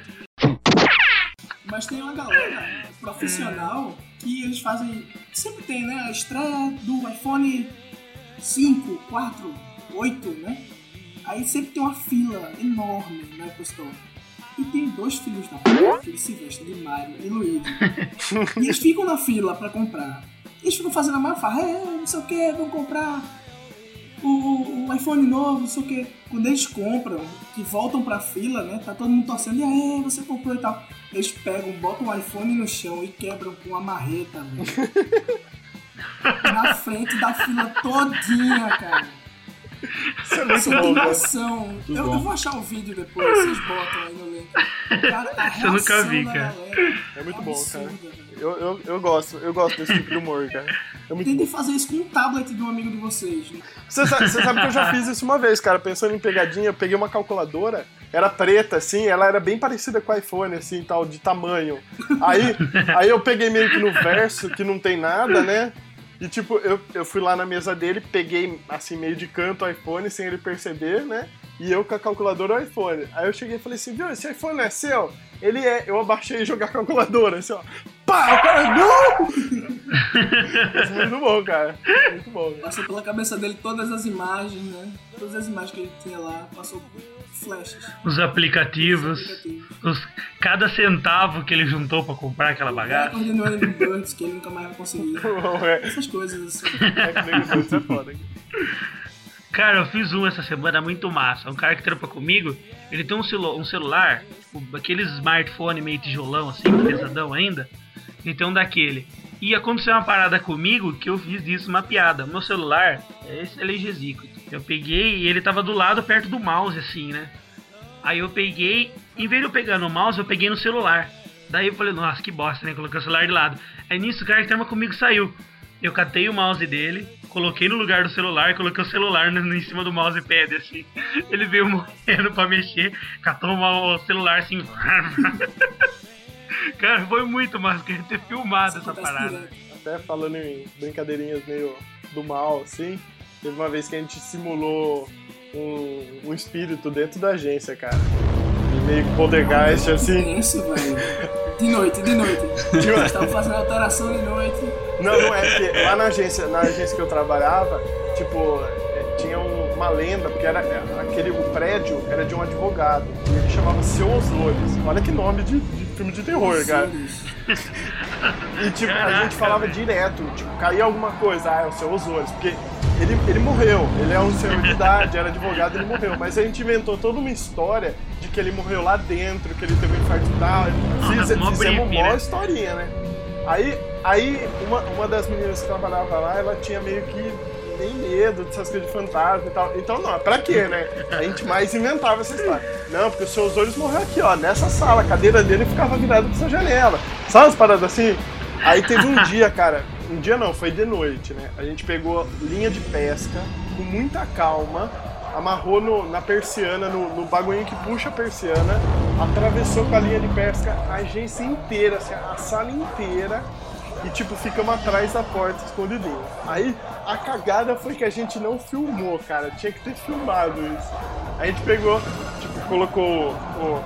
Mas tem uma galera profissional que eles fazem. Sempre tem, né? A estreia do iPhone 5, 4, 8, né? Aí sempre tem uma fila enorme na Apple Store. E tem dois filhos da puta que eles se vestem de Mario e Luigi. e eles ficam na fila pra comprar. Eles ficam fazendo a maior farra, é, não sei o que, vão comprar o, o iPhone novo, não sei o que. Quando eles compram, que voltam pra fila, né? Tá todo mundo torcendo, e aí, você comprou e tal. Eles pegam, botam o iPhone no chão e quebram com uma marreta, velho. Na frente da fila todinha, cara. Isso é muito Sem bom, cara. reação. Eu, eu vou achar o vídeo depois, vocês botam aí no link. Cara, a eu nunca vi, cara. galera É muito bom, cara. absurda, velho. Eu, eu, eu gosto, eu gosto desse tipo de humor, cara. É muito Tentem fazer isso com um tablet de um amigo de vocês. né? Você sabe, você sabe que eu já fiz isso uma vez, cara. Pensando em pegadinha, eu peguei uma calculadora, era preta, assim, ela era bem parecida com o iPhone, assim, tal, de tamanho. Aí, aí eu peguei meio que no verso, que não tem nada, né? E tipo, eu, eu fui lá na mesa dele, peguei assim, meio de canto o iPhone sem ele perceber, né? E eu com a calculadora o iPhone. Aí eu cheguei e falei assim, viu, esse iPhone é seu? Ele é. Eu abaixei e joguei a calculadora, assim, ó. Pá! O cara, não! Isso é muito bom, cara. Muito bom. cara. Passou pela cabeça dele todas as imagens, né? Todas as imagens que ele tinha lá, passou flashes. Os aplicativos, os, cada centavo que ele juntou pra comprar aquela bagaça. Recorde no Angry Birds que ele nunca mais vai conseguir. É, Essas coisas assim. é é foda. Cara, eu fiz um essa semana muito massa. Um cara que trampa comigo, ele tem um, celu um celular, tipo, aqueles smartphone meio tijolão, assim, pesadão ainda. Um daquele. E aconteceu uma parada comigo que eu fiz disso uma piada. Meu celular é esse Zico. Eu peguei e ele tava do lado, perto do mouse, assim, né? Aí eu peguei, em vez de eu pegar no mouse, eu peguei no celular. Daí eu falei, nossa, que bosta, né? Coloquei o celular de lado. Aí nisso o cara que trampa comigo saiu. Eu catei o mouse dele, coloquei no lugar do celular coloquei o celular em cima do mousepad, assim. Ele veio morrendo pra mexer, catou o celular assim. Cara, foi muito massa, queria ter filmado essa Acontece parada. direto. Até falando em brincadeirinhas meio do mal, assim, teve uma vez que a gente simulou um, um espírito dentro da agência, cara. E meio que poltergeist, assim. Isso, velho. De noite, de noite. Estavam fazendo alteração de noite. Não, não é, porque lá na agência, na agência que eu trabalhava, tipo, é, tinha um- uma lenda, porque era é, aquele, o prédio era de um advogado. E ele chamava Seu Osores. Olha que nome de, de filme de terror, cara. E tipo, a Caraca, gente falava velho. direto, tipo, caía alguma coisa, ah, é o seu Osores, porque ele, ele morreu, ele é um senhor de idade, era advogado, ele morreu, mas a gente inventou toda uma história de que ele morreu lá dentro, que ele teve um infarto e tal, mó fizemos uma né? historinha, né? Aí, aí uma, uma das meninas que trabalhava lá, ela tinha meio que nem medo dessas coisas de fantasma e tal. Então, não, pra quê, né? A gente mais inventava essa história. Não, porque o seu Osores morreu aqui, ó, nessa sala, a cadeira dele ficava virada pra essa janela. Sabe as paradas assim? Aí teve um dia, cara, um dia não, foi de noite, né? A gente pegou linha de pesca com muita calma, amarrou no- na persiana, no, no bagulhinho que puxa a persiana, atravessou com a linha de pesca a agência inteira, assim, a sala inteira, e tipo, ficamos atrás da porta escondidinho. Aí a cagada foi que a gente não filmou, cara, tinha que ter filmado isso. A gente pegou, tipo, colocou o.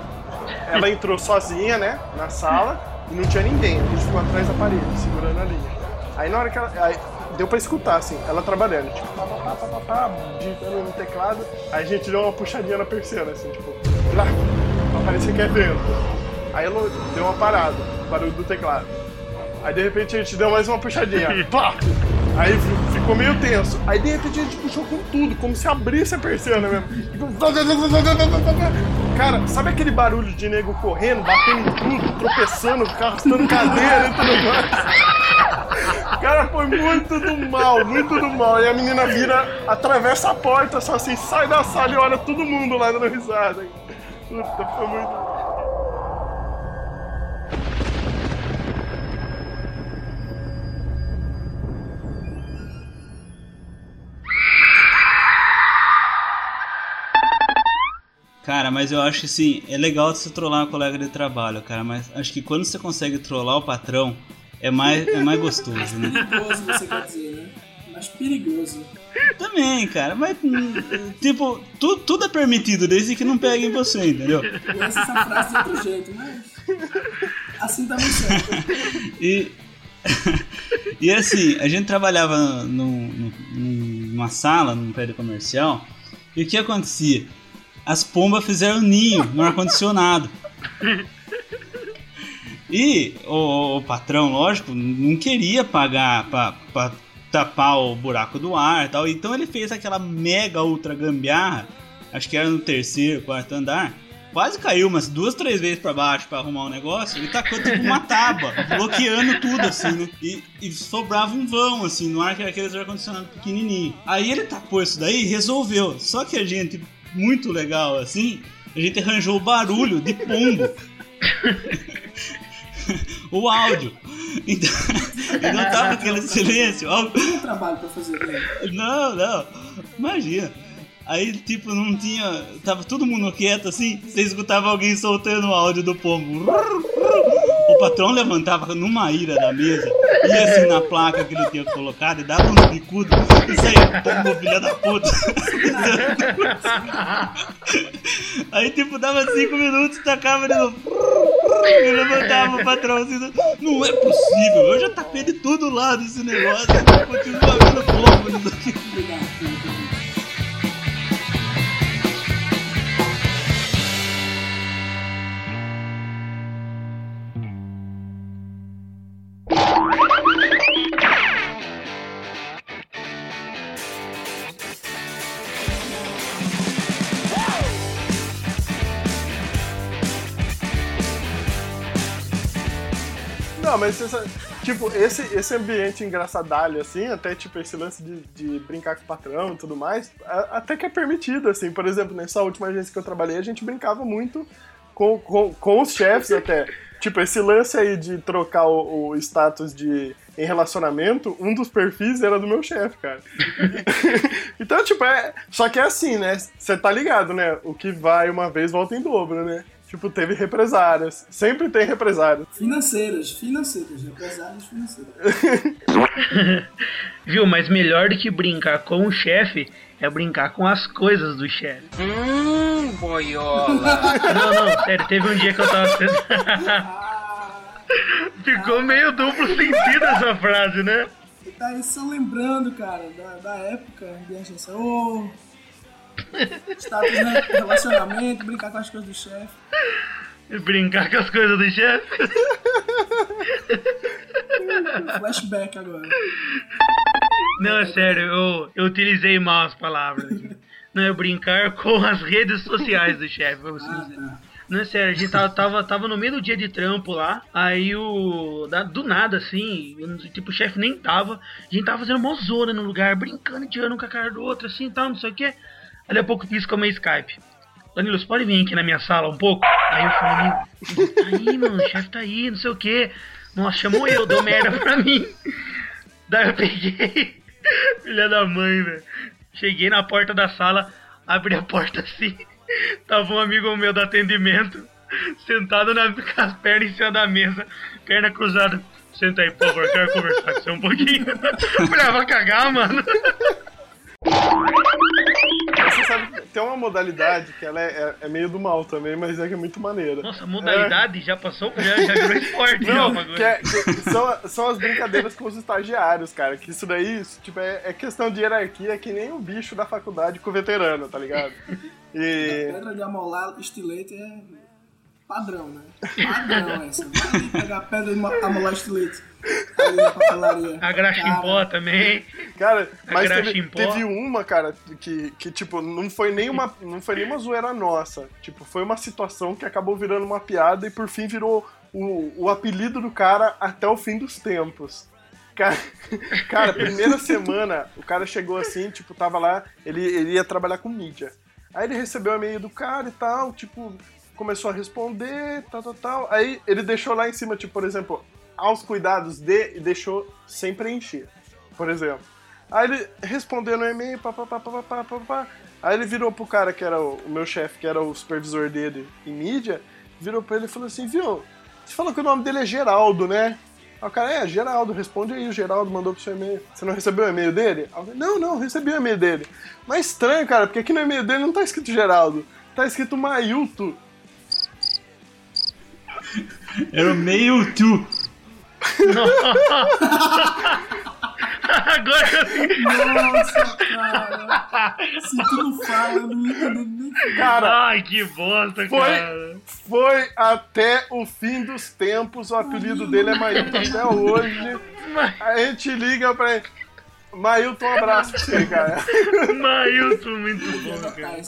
Ela entrou sozinha, né, na sala, e não tinha ninguém. A gente ficou atrás da parede, segurando a linha. Aí na hora que ela. Aí, deu pra escutar, assim, ela trabalhando, tipo, pá, pá, pá, pá, pá, digitando no teclado. Aí a gente deu uma puxadinha na persiana, assim, tipo, lá, pra que é vento. Aí ela deu uma parada, barulho do teclado. Aí de repente a gente deu mais uma puxadinha. Pá! Aí fi- ficou meio tenso. Aí de repente a gente puxou com tudo, como se abrisse a persiana mesmo. Cara, sabe aquele barulho de nego correndo, batendo em tudo, tropeçando, arrastando cadeira e tudo mais? Cara, foi muito do mal, muito do mal. E a menina vira, atravessa a porta, só assim, sai da sala e olha todo mundo lá dando risada. Puta, foi muito. Cara, mas eu acho que assim, é legal você trollar um colega de trabalho, cara, mas acho que quando você consegue trollar o patrão, é mais, é mais gostoso, né? Perigoso, você quer dizer, né? Mas perigoso. Também, cara, mas hum, tipo, tu, tudo é permitido desde que não peguem você, entendeu? Eu essa frase de outro jeito, mas. Assim também certo. E, e assim, a gente trabalhava num- num- numa sala, num prédio comercial, e o que acontecia? As pombas fizeram ninho no ar-condicionado. E o, o patrão, lógico, não queria pagar pra tapar o buraco do ar e tal, então ele fez aquela mega ultra gambiarra, acho que era no terceiro, quarto andar, quase caiu umas duas, três vezes pra baixo pra arrumar um negócio, e tacou tipo uma tábua, bloqueando tudo assim, né? E, e sobrava um vão assim no ar, que era aqueles ar-condicionado pequenininho. Aí ele tapou isso daí e resolveu. Só que a gente, muito legal assim, a gente arranjou o barulho de pombo. o áudio. Então, não tava aquele silêncio. um trabalho pra fazer, né? não, não. Imagina. Aí, tipo, não tinha. Tava todo mundo quieto assim. Você escutava alguém soltando o áudio do pombo. O patrão levantava numa ira da mesa, ia assim na placa que ele tinha colocado e dava uns bicudos e saía pombo, filha da puta. Aí, tipo, dava cinco minutos, tacava ele no. E levantava o patrão assim, não é possível, eu já tapei de todo lado esse negócio, continua vendo pombo nisso aqui. Mas tipo, esse, esse ambiente engraçadalho, assim, até tipo esse lance de, de brincar com o patrão e tudo mais, a- até que é permitido, assim. Por exemplo, nessa última agência que eu trabalhei, a gente brincava muito com, com, com os chefes até. Tipo, esse lance aí de trocar o, o status de em relacionamento, um dos perfis era do meu chefe, cara. então, tipo, é. Só que é assim, né? Você tá ligado, né? O que vai uma vez volta em dobro, né? Tipo, teve represárias. Sempre tem represárias. Financeiras, financeiras, represálias financeiras. Viu? Mas melhor do que brincar com o chefe é brincar com as coisas do chefe. Hum, boiola. Não, não, sério, teve um dia que eu tava. Ficou meio duplo sentido essa frase, né? Tá aí só lembrando, cara, da, da época de agência. Ô! Status né, relacionamento, brincar com as coisas do chefe. Brincar com as coisas do chefe. Flashback agora. Não, é sério, eu, eu utilizei mal as palavras. Não, é brincar com as redes sociais do chefe, vamos Ah, dizer. tá. Não, é sério, a gente tava, tava, tava no meio do dia de trampo lá, aí o. da- do nada, assim, eu tipo, o chefe nem tava, a gente tava fazendo mó zona no lugar, brincando, tirando um com a cara do outro, assim e tal, não sei o que. Daqui a pouco pisca o meu Skype. Danilo, você pode vir aqui na minha sala um pouco? Aí eu falei, tá aí, mano, o chefe tá aí, não sei o que. Nossa, chamou eu, deu merda pra mim. Daí eu peguei, filha da mãe, velho. Cheguei na porta da sala, abri a porta assim. Tava um amigo meu do atendimento, sentado na, com as pernas em cima da mesa, perna cruzada. Senta aí, por favor, quero conversar com você um pouquinho. Falei, ah, vai cagar, mano. Tem uma modalidade que ela é, é- é meio do mal também, mas é que é muito maneira. Nossa, modalidade já passou, já, já virou esporte, já, Não, bagulho. que é- que são, são as brincadeiras com os estagiários, cara. Que isso daí, isso, tipo, é, é questão de hierarquia, é que nem o bicho da faculdade com o veterano, tá ligado? E. Pedra de amolar, estilete é. Padrão, né? Padrão essa. Vai pegar a pedra e amoleste leite. A graxa em pó também. Cara, A mas graxa teve, em pó. teve uma, cara, que, que tipo, não foi nenhuma, não foi nenhuma zoeira nossa. Tipo, foi uma situação que acabou virando uma piada e por fim virou o, o apelido do cara até o fim dos tempos. Cara, cara, primeira semana, o cara chegou assim, tipo, tava lá, ele, ele ia trabalhar com mídia. Aí ele recebeu o e-mail do cara e tal, tipo, começou a responder, tal, tal, tal. Aí ele deixou lá em cima, tipo, por exemplo, aos cuidados de e deixou sem preencher, por exemplo. Aí ele respondeu no e-mail, papapá, papapá, papapá. Aí ele virou pro cara que era o, o meu chefe, que era o supervisor dele em mídia, virou pra ele e falou assim, viu, você falou que o nome dele é Geraldo, né? Aí o cara, é, Geraldo, responde aí, o Geraldo mandou pro seu e-mail. Você não recebeu o e-mail dele? Falei, não, não, recebi o e-mail dele. Mas estranho, cara, porque aqui no e-mail dele não tá escrito Geraldo, tá escrito Maiuto. Era o meio. Agora eu Nossa, cara. Se tu não fala, eu não entendo nem Cara, Ai, que bosta, Foi. cara. foi até o fim dos tempos, o apelido dele é Mailton até hoje. A gente liga pra ele. Mailton, um abraço pra você, cara. Mailton, muito bom, cara.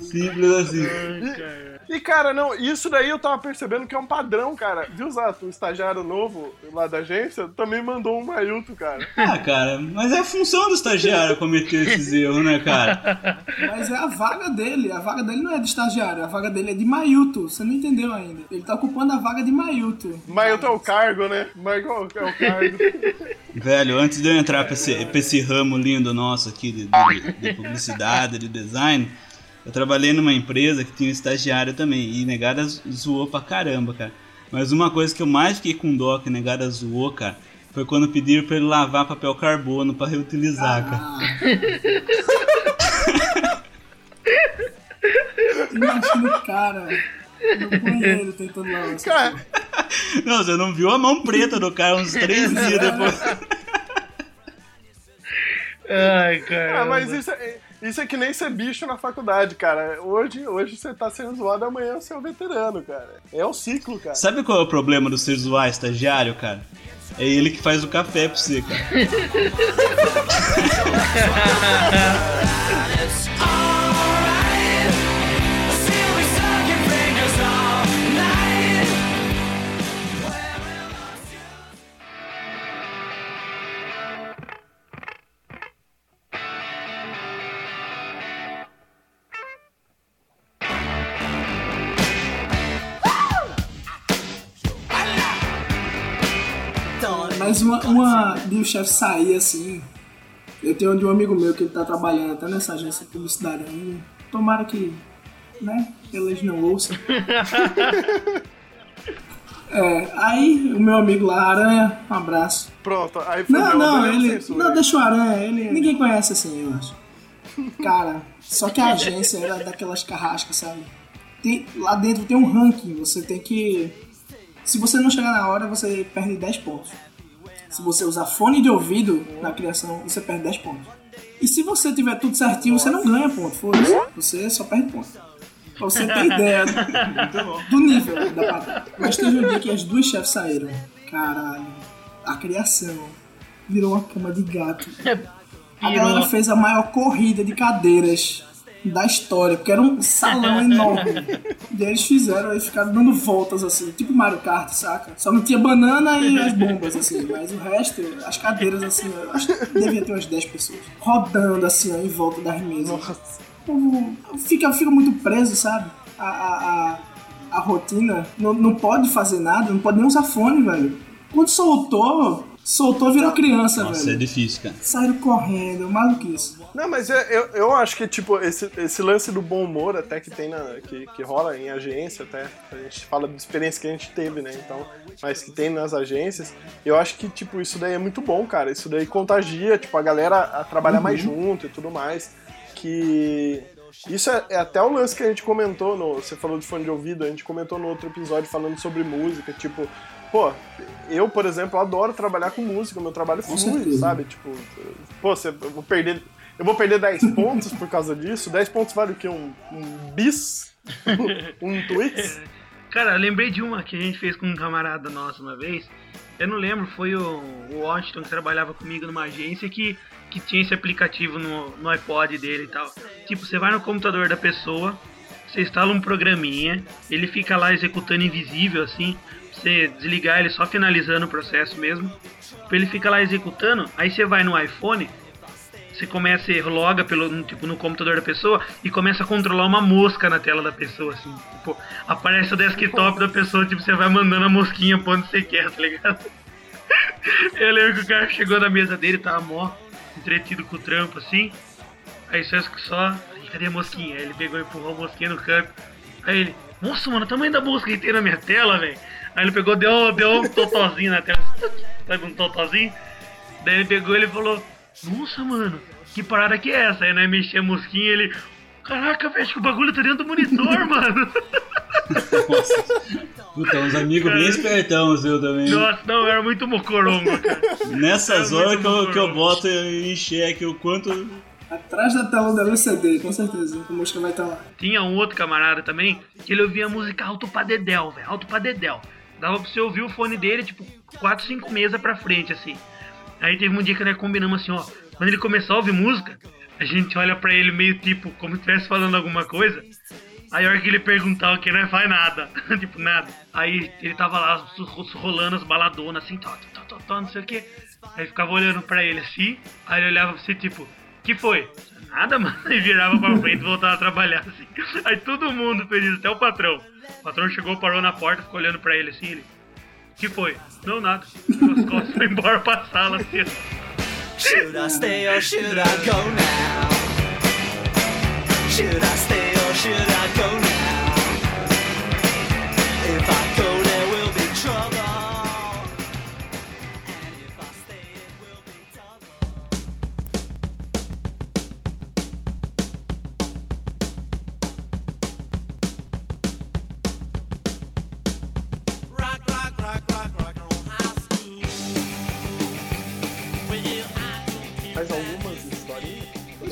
Simples assim. Ai, cara. E, cara, não, isso daí eu tava percebendo que é um padrão, cara. Viu, Zato, o estagiário novo lá da agência também mandou um Mailton, cara. Ah, cara, mas é a função do estagiário cometer esses erros, né, cara? Mas é a vaga dele. A vaga dele não é de estagiário, a vaga dele é de Mailton. Você não entendeu ainda. Ele tá ocupando a vaga de Mailton. Mailton é o cargo, né? Michael é o cargo. Velho, antes de eu entrar pra esse, pra esse ramo lindo nosso aqui de, de- de publicidade, de design, eu trabalhei numa empresa que tinha um estagiário também, e negada zoou pra caramba, cara. Mas uma coisa que eu mais fiquei com dó que negada zoou, cara, foi quando pediram pra ele lavar papel carbono pra reutilizar, cara. Ah. Imagina o cara no banheiro tentando lavar Cara, Não, você não viu a mão preta do cara uns três dias depois. Ai, cara. ah, mas isso é, isso é que nem ser bicho na faculdade, cara. Hoje, hoje você tá sendo zoado, amanhã você é um veterano, cara. É o ciclo, cara. Sabe qual é o problema do ser zoar estagiário, cara? É ele que faz o café pra você, cara. Mas uma, uma de um chefe sair assim. Eu tenho de um amigo meu que ele tá trabalhando até nessa agência de publicidade ainda. Tomara que, né, eles não ouçam. É, aí o meu amigo lá, Aranha, um abraço. Pronto, aí foi Não, não, ele. censura. Não, deixa o Aranha, ele. Ninguém conhece assim, eu acho. Cara, só que a agência era daquelas carrascas, sabe? Tem, lá dentro tem um ranking, você tem que. Se você não chegar na hora, você perde 10 pontos. Se você usar fone de ouvido na criação, você perde 10 pontos. E se você tiver tudo certinho, você não ganha ponto, foda-se. Você só perde ponto. Pra você ter ideia do, do nível da parada. Mas teve um dia que as duas chefes saíram. Caralho. A criação virou uma cama de gato. A galera fez a maior corrida de cadeiras da história, porque era um salão enorme. E aí eles fizeram, aí ficaram dando voltas assim, tipo Mario Kart, saca? Só não tinha banana e as bombas, assim, mas o resto, as cadeiras, assim, eu acho que devia ter umas 10 pessoas. Rodando assim, ó, em volta das mesas. O povo fica, fica muito preso, sabe? A, a, a, a rotina. Não, não pode fazer nada, não pode nem usar fone, velho. Quando soltou, soltou virou criança, Nossa, é velho. difícil, cara. Saíram correndo, maluquice. Não, mas é- eu, eu acho que, tipo, esse, esse lance do bom humor até que tem na. Que, que rola em agência, até. A gente fala de experiência que a gente teve, né? Então, mas que tem nas agências. Eu acho que, tipo, isso daí é muito bom, cara. Isso daí contagia, tipo, a galera a trabalhar mais junto e tudo mais. Que. Isso é, é até o lance que a gente comentou no. Você falou de fone de ouvido, a gente comentou no outro episódio falando sobre música, tipo. Pô, eu, por exemplo, adoro trabalhar com música, meu trabalho Com flui, sabe? Tipo, pô, você, eu vou perder. Eu vou perder 10 pontos por causa disso. 10 pontos vale o quê? Um, um bis? um twix? Cara, eu lembrei de uma que a gente fez com um camarada nosso uma vez. Eu não lembro, foi o, o Washington que trabalhava comigo numa agência que, que tinha esse aplicativo no, no iPod dele e tal. Tipo, você vai no computador da pessoa, você instala um programinha, ele fica lá executando invisível assim, você desligar ele só finalizando o processo mesmo. Ele fica lá executando, aí você vai no iPhone, você começa e loga pelo tipo no computador da pessoa e começa a controlar uma mosca na tela da pessoa assim. Tipo, aparece o desktop da pessoa, tipo, você vai mandando a mosquinha pra onde você quer, tá ligado? Eu lembro que o cara chegou na mesa dele, tava mó entretido com o trampo assim. Aí só só, cadê a mosquinha? Aí ele pegou e empurrou a mosquinha no canto. Aí ele, nossa, mano, o tamanho da mosca que tem na minha tela, velho. Aí ele pegou, deu, deu um totozinho na tela. Sabe um totozinho? Daí ele pegou ele falou, nossa, mano, que parada que é essa? Aí nós mexemos a mosquinha e ele. Caraca, velho, acho que o bagulho tá dentro do monitor, mano. Nossa. Puta, uns amigos bem espertão, seu também. Nossa, não, era muito mocorongo, cara. Nessas É horas que eu, que eu boto em xeque o quanto. Atrás da tela da LCD, com certeza. A música vai estar lá. Tinha um outro camarada também que ele ouvia música alto pra dedéu, velho, alto pra dedéu. Dava pra você ouvir o fone dele, tipo, 4, 5 mesas pra frente, assim. Aí teve um dia que nós combinamos assim, ó. Quando ele começar a ouvir música, a gente olha pra ele meio tipo, como se estivesse falando alguma coisa. Aí a hora que ele perguntar o que, não faz nada. tipo, nada. Aí ele tava lá rolando as baladonas assim, tó, tó, tó, tó, não sei o que. Aí ficava olhando pra ele assim, aí ele olhava pra você tipo, que foi? Nada, mano. E virava pra frente e voltava a trabalhar assim. Aí todo mundo fez isso, até o patrão. O patrão chegou, parou na porta, ficou olhando pra ele assim, ele. Que foi? Não, nada. As costas foi embora pra sala assim. Should I stay or should I go now? Should I stay or should I go now?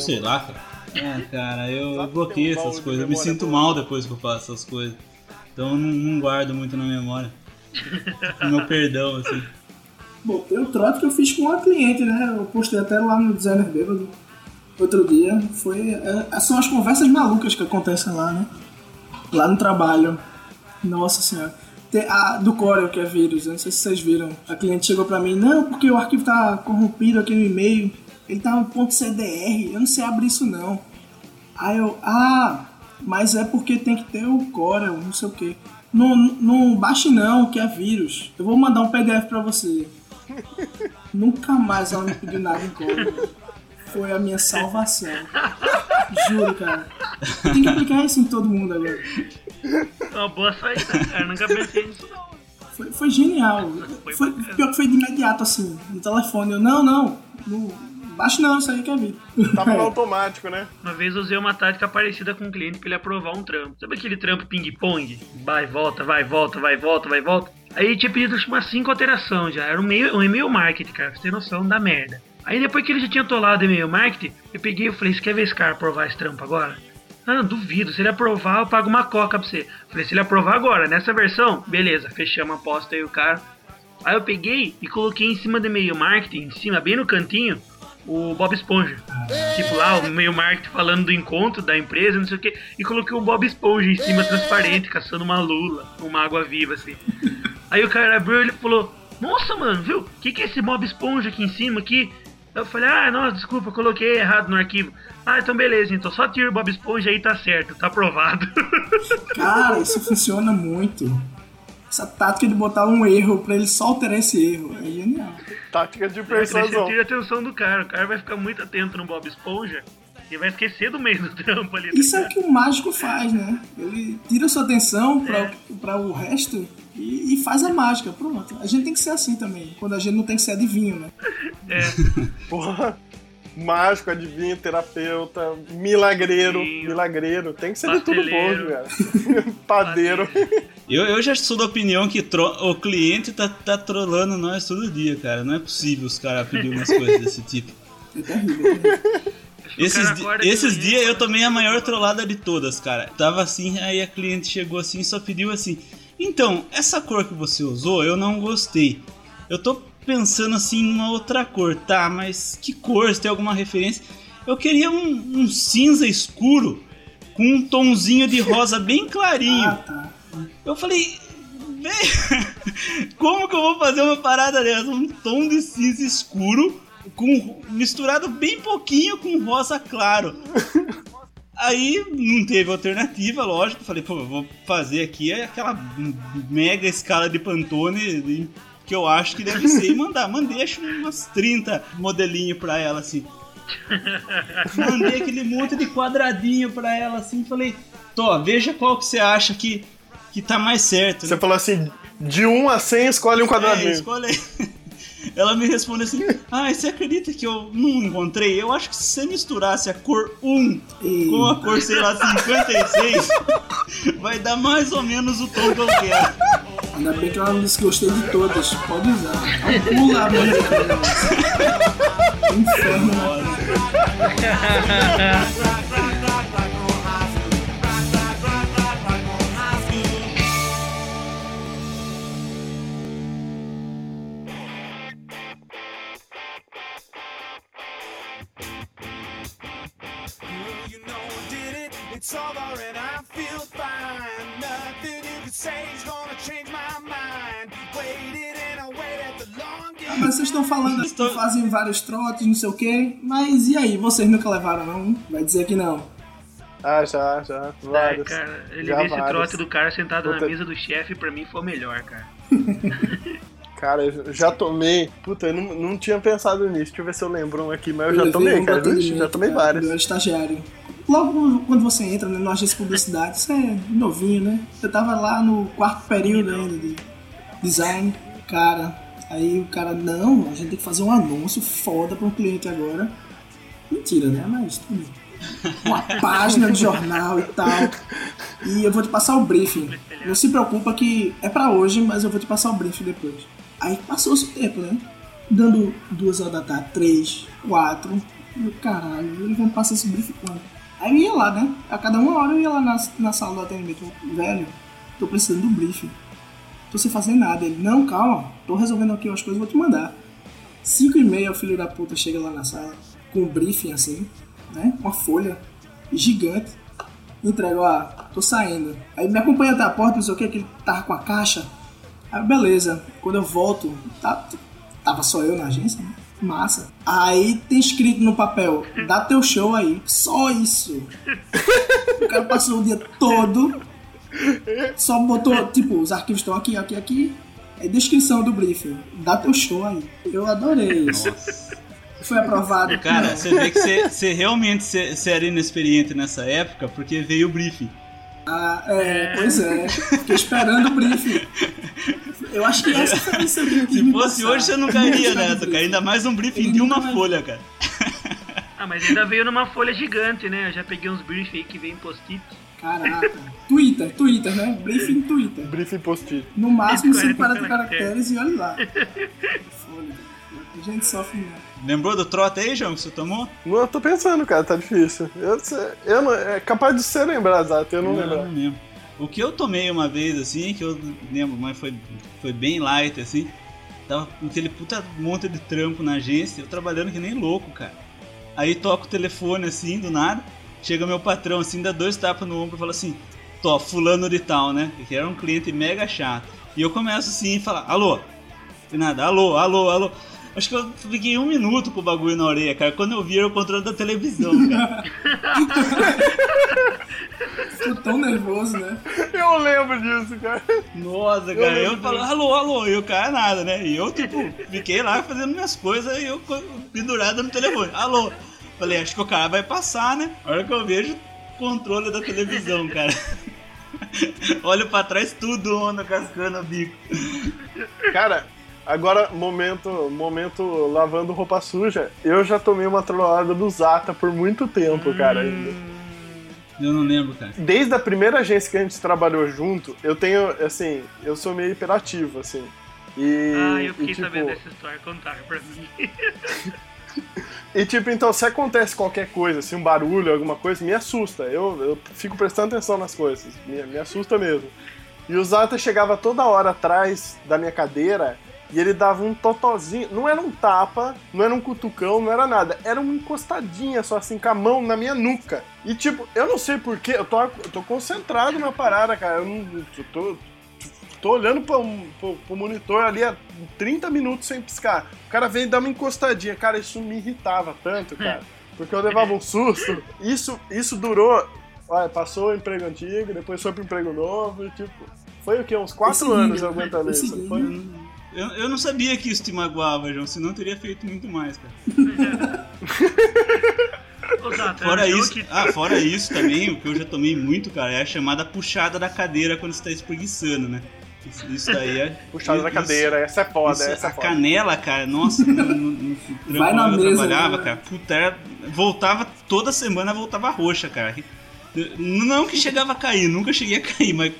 Sei lá, cara. Ah, cara, eu bloqueio um essas coisas. Eu me sinto mal depois que eu faço essas coisas. Então eu não, não guardo muito na memória. Meu perdão, assim. Bom, tem o trote que eu fiz com uma cliente, né? Eu postei até lá no Designer Bêbado outro dia. Foi, é, são as conversas malucas que acontecem lá, né? Lá no trabalho. Nossa senhora. Tem a do Corel, que é vírus, eu não sei se vocês viram. A cliente chegou pra mim, não, porque o arquivo tá corrompido aqui no e-mail. Ele tá no ponto .cdr, eu não sei abrir isso não. Aí eu, ah, mas é porque tem que ter o Corel, não sei o que. Não, não baixe não, que é vírus. Eu vou mandar um PDF pra você. Nunca mais ela me pediu nada em. Foi a minha salvação. Juro, cara. Tem que aplicar isso em todo mundo agora. Uma boa saída, cara. Nunca pensei nisso não. Foi, foi genial. Foi pior que foi de imediato, assim, no telefone. Eu, não, não, não baixe não, isso aí que é vírus. Tava no automático, né? Uma vez eu usei uma tática parecida com um cliente pra ele aprovar um trampo. Sabe aquele trampo ping-pong? Vai, volta, vai, volta, vai, volta, vai, volta. Aí tinha pedido acho, umas 5 alterações já. Era um, meio, um e-mail marketing, cara. Pra você ter noção da merda. Aí depois que ele já tinha tolado o e-mail marketing, eu peguei e falei, você quer ver esse cara aprovar esse trampo agora? Ah, duvido. Se ele aprovar, eu pago uma coca pra você. Falei, se ele aprovar agora, nessa versão, beleza, fechamos a aposta aí o cara. Aí eu peguei e coloquei em cima do e-mail marketing, em cima, bem no cantinho, o Bob Esponja. Tipo lá, o e-mail marketing falando do encontro da empresa, não sei o que, e coloquei o Bob Esponja em cima, transparente, caçando uma lula, uma água viva, assim. Aí o cara abriu e ele falou, nossa, mano, viu? O que, que é esse Bob Esponja aqui em cima aqui? Eu falei, ah, nossa, desculpa, coloquei errado no arquivo. Ah, então beleza, então só tira o Bob Esponja aí tá certo, tá aprovado. Cara, isso funciona muito. Essa tática de botar um erro pra ele só alterar esse erro é genial. Tática de daí você persuasão. tira a atenção do cara, o cara vai ficar muito atento no Bob Esponja e vai esquecer do meio do trampo ali. tá Isso é o que o mágico faz, né? Ele tira sua atenção pra, pra o resto e, e faz a mágica. Pronto. A gente tem que ser assim também, quando a gente não tem que ser adivinho, né? É, Porra. Mágico, adivinho, terapeuta, milagreiro, Sim. milagreiro. Tem que ser de tudo bom, cara. Padeiro. Eu, eu já sou da opinião que tro- o cliente tá, tá trolando nós todo dia, cara. Não é possível os caras pedirem umas coisas desse tipo. É é o Esses, di- esses dias eu tomei a maior trollada de todas, cara. Tava assim, aí a cliente chegou assim e só pediu assim: Então, essa cor que você usou, eu não gostei. Eu tô pensando assim em uma outra cor, tá? Mas que cor? Se tem alguma referência? Eu queria um, um cinza escuro com um tonzinho de rosa bem clarinho. Ah, tá. Eu falei, "Véi, como que eu vou fazer uma parada dessa? Um tom de cinza escuro com misturado bem pouquinho com rosa claro. Aí não teve alternativa, lógico. Falei, pô, eu vou fazer aqui aquela mega escala de Pantone que eu acho que deve ser e mandar. Mandei acho umas 30 modelinhos pra ela assim. Mandei aquele monte de quadradinho pra ela assim. Falei, Tô, veja qual que você acha que, que tá mais certo. né? Você falou assim, de 1 a 100, escolhe um É, quadradinho. escolhe aí. Ela me responde assim: Ah, você acredita que eu não encontrei? Eu acho que se você misturasse a cor 1 com a cor, sei lá, 56, vai dar mais ou menos o tom que eu quero. Ainda bem que ela não disse que gostei de todas. Pode usar. É um pula a merda. Inferno. You know I did it, it's over and I feel fine. Nothing you can say is gonna change my mind. Waited and I waited the long game. Mas vocês estão falando que Estou- fazem vários trotes, não sei o quê. Mas e aí? Vocês nunca levaram, não? Vai dizer que não. Ah, já, já. Ai, Vários. cara, ele Já vê esse trote do cara sentado na Puta. mesa do chefe, pra mim foi o melhor, cara. Cara, eu já tomei. Puta, eu não, não tinha pensado nisso. Deixa eu ver se eu lembro um aqui, mas eu, já levei tomei, um cara. já tomei cara, vários. quando Eu era estagiário. Logo quando você entra né, numa agência de publicidade, você é novinho, né? Eu tava lá no quarto período ainda de design. Cara, aí o cara, não, a gente tem que fazer um anúncio foda pra um cliente agora. Mentira, né? Mas tudo bem. Uma página de jornal e tal. E eu vou te passar o briefing. Não se preocupa que é pra hoje, mas eu vou te passar o briefing depois. Aí passou-se o tempo, né? Dando duas horas da tarde, três, quatro. E eu, caralho, ele vai me passar esse briefing quando? Aí eu ia lá, né? A cada uma hora eu ia lá na, na sala do atendimento. Velho, tô precisando do briefing. Tô sem fazer nada. Ele, não, calma, tô resolvendo aqui umas coisas, vou te mandar. Cinco e meia, o filho da puta chega lá na sala com um briefing assim, né? Uma folha gigante. Entrega, ó, tô saindo. Aí me acompanha até a porta, não sei o que, que ele tava com a caixa. Aí beleza, quando eu volto, tá, tava só eu na agência, né? Massa. Aí tem escrito no papel, dá teu show aí. Só isso. O cara passou o dia todo, só botou, tipo, os arquivos estão aqui, aqui, aqui. Aí descrição do briefing, dá teu show aí. Eu adorei isso. Foi aprovado. Cara, você vê que você, realmente você, você era inexperiente nessa época porque veio o briefing. Ah, é, pois é. Fiquei esperando o briefing. Eu acho que essa foi a que Se fosse passar. hoje, você não cairia nessa, cara. Ainda mais um briefing de uma vai- folha, cara. Ah, mas ainda veio numa folha gigante, né? Eu já peguei uns briefs aí que vem em post-it. Caraca. Twitter, Twitter, né? Briefing Twitter. Briefing post-it. No máximo 140 140 caracteres e olha lá. A gente sofre mesmo. Lembrou do trote aí, João, que você tomou? Não, eu tô pensando, cara, tá difícil. Eu, eu não, é capaz de você lembrar, Zato, eu não, lembro. não lembro. O que eu tomei uma vez, assim, que eu lembro, mas foi, foi bem light, assim. Tava com aquele puta monte de trampo na agência, eu trabalhando que nem louco, cara. Aí toco o telefone, assim, do nada. Chega meu patrão, assim, dá dois tapas no ombro e fala assim: Tô, fulano de tal, né? Que era um cliente mega chato. E eu começo assim, a falar: Alô? E nada, alô, alô, alô. Acho que eu fiquei um minuto com o bagulho na orelha, cara. Quando eu vi, era o controle da televisão, cara. Ficou tão nervoso, né? Eu lembro disso, cara. Nossa, cara, eu, lembro falo, alô, alô, e o cara nada, né? E eu, tipo, fiquei lá fazendo minhas coisas e eu pendurado no telefone. Alô? Falei, acho que o cara vai passar, né? A hora que eu vejo o controle da televisão, cara. Olho pra trás, tudo onda cascando o bico. Cara, agora, momento, momento lavando roupa suja. Eu já tomei uma trollada do Zata por muito tempo, cara, ainda. Eu não lembro, cara. Desde a primeira agência que a gente trabalhou junto, eu tenho, assim, eu sou meio hiperativo, assim. E, Ah, eu fiquei e, tipo, sabendo dessa história, contaram pra mim. E tipo, então, se acontece qualquer coisa, assim, um barulho, alguma coisa, me assusta. Eu, eu fico prestando atenção nas coisas. Me, me assusta mesmo. E o Zata chegava toda hora atrás da minha cadeira e ele dava um totozinho. Não era um tapa, não era um cutucão, não era nada. Era uma encostadinha só assim, com a mão na minha nuca. E tipo, eu não sei porquê, eu tô, eu tô concentrado na parada, cara. Eu não. Eu tô, tô olhando pro, pro, pro monitor ali há 30 minutos sem piscar. O cara veio dar uma encostadinha. Cara, isso me irritava tanto, cara. Porque eu levava um susto. Isso, isso durou. Olha, passou o emprego antigo, depois foi pro emprego novo, e tipo. Foi o quê? Uns 4 Esse anos nível, aguentando isso. Foi? Eu, eu não sabia que isso te magoava, João, senão eu teria feito muito mais, cara. Ô, Fora isso, que- ah, fora isso também, o que eu já tomei muito, cara, é a chamada puxada da cadeira quando você tá espreguiçando, né? Isso, daí é. Puxado da cadeira, essa é foda, Isso, essa é a foda. canela, cara, nossa, no, no, no trampo Vai na eu mesa, trabalhava, né? cara, puta, era- voltava, toda semana voltava roxa, cara. Não que chegava a cair, nunca cheguei a cair, mas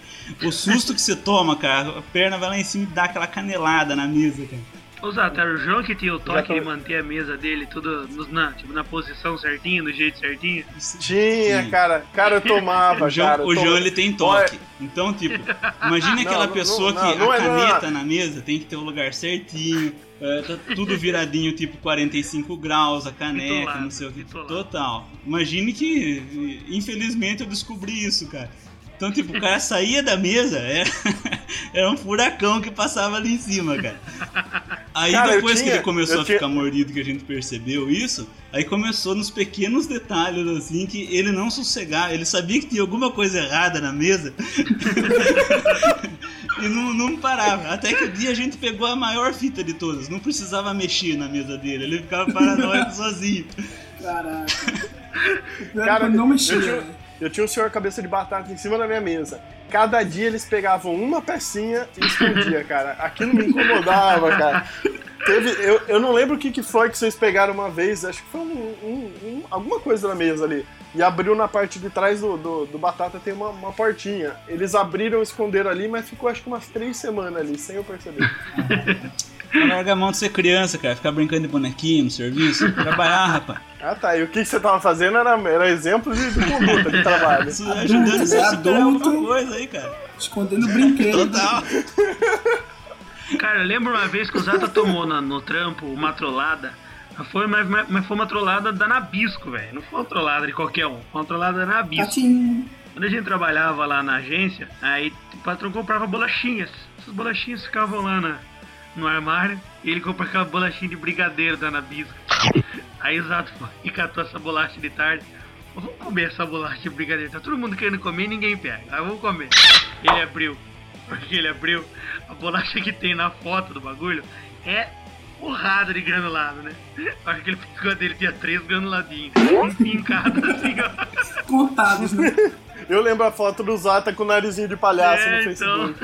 o susto que você toma, cara, a perna vai lá em cima e dá aquela canelada na mesa, cara. Ô, era o João que tinha o toque de manter a mesa dele tudo no- na, tipo, na posição certinha, do jeito certinho. Tinha, Sim. cara. Cara, eu tomava, O João, cara. eu o João ele tem toque. Então, tipo, imagine aquela não, pessoa não, que não a é- não é- caneta na mesa tem que ter o lugar certinho, é, tá tudo viradinho, tipo 45 graus, a caneca, não sei o que. Total. Imagine que, infelizmente, eu descobri isso, cara. Então, tipo, o cara saía da mesa, era, era um furacão que passava ali em cima, cara. Aí Cara, depois que tinha- ele começou eu a tinha- ficar mordido, que a gente percebeu isso, aí começou nos pequenos detalhes, assim, que ele não sossegava, ele sabia que tinha alguma coisa errada na mesa e não, não parava. Até que o dia a gente pegou a maior fita de todas, não precisava mexer na mesa dele, ele ficava paranoico sozinho. Caraca. É Cara, não mexia. eu tinha-? Eu tinha um senhor cabeça de batata em cima da minha mesa. Cada dia eles pegavam uma pecinha e escondia, cara. Aquilo me incomodava, cara. Teve, eu, eu não lembro o que, que foi que vocês pegaram uma vez, acho que foi um, um- um- alguma coisa na mesa ali. E abriu na parte de trás do, do, do batata tem uma, uma portinha. Eles abriram, esconderam ali, mas ficou acho que umas três semanas ali, sem eu perceber. Larga a mão de ser criança, cara, ficar brincando de bonequinho no serviço, trabalhar, rapaz. Ah tá, e o que, que você tava fazendo era, era exemplo de, de conduta de trabalho. Isso ajudando você a é superar alguma coisa aí, cara. Escondendo brinquedo. Total. Cara, eu lembro uma vez que o Zata tomou na- no trampo uma trollada. Mas foi, mas, mas- mas foi uma trollada da Nabisco, velho. Não foi uma trollada de qualquer um. Foi uma trollada da Nabisco. Patinho. Quando a gente trabalhava lá na agência, aí o patrão comprava bolachinhas. Essas bolachinhas ficavam lá na- no armário e ele comprava aquela bolachinha de brigadeiro da Nabisco. Aí o Zato foi e catou essa bolacha de tarde. Vamos comer essa bolacha de brigadeiro. Tá todo mundo querendo comer e ninguém pega. Aí vamos comer. Ele abriu. Porque ele abriu. A bolacha que tem na foto do bagulho é porrada de granulado, né? A hora que ele pegou a dele tinha três granuladinhos. Um em cada, assim, ó. Contados, né? Eu lembro a foto do Zata com o narizinho de palhaço É, no então.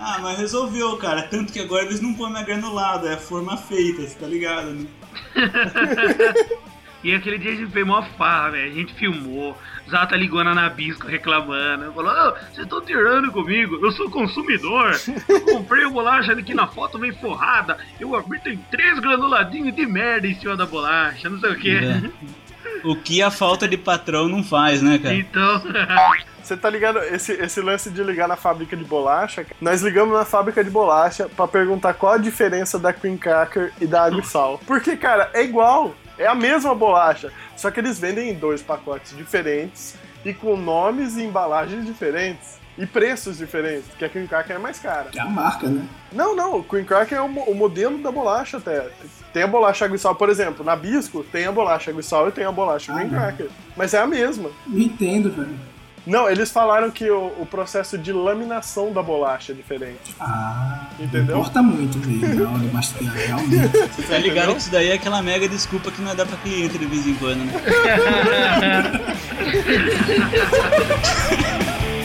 Ah, mas resolveu, cara. Tanto que agora eles não põem mais granulado, é a forma feita, você tá ligado, né? E aquele dia a gente fez mó farra, velho. A gente filmou. Zata ligou na Nabisco reclamando. Falou: "Ô, vocês estão tirando comigo. Eu sou consumidor. Eu comprei a bolacha aqui na foto, vem forrada. Eu abri, tem três granuladinhos de merda em cima da bolacha. Não sei o que. É. O que a falta de patrão não faz, né, cara? Então. Você tá ligado? Esse, esse lance de ligar na fábrica de bolacha, cara, nós ligamos na fábrica de bolacha pra perguntar qual a diferença da cream cracker e da água e sal. Porque, cara, é igual. É a mesma bolacha. Só que eles vendem em dois pacotes diferentes e com nomes e embalagens diferentes. E preços diferentes, porque a cream cracker é mais cara. Que é a marca, né? Não, não, o cream cracker é o, o modelo da bolacha até. Tem a bolacha água e sal, por exemplo, na Bisco tem a bolacha água e sal e tem a bolacha cream Ah, não. cracker. Mas é a mesma. Não entendo, velho. Não, eles falaram que o, o processo de laminação da bolacha é diferente. Ah, Entendeu? importa muito, velho. Na hora de mastigar, realmente. Você tá ligado que isso daí é aquela mega desculpa que não dá pra cliente de vez em quando, né?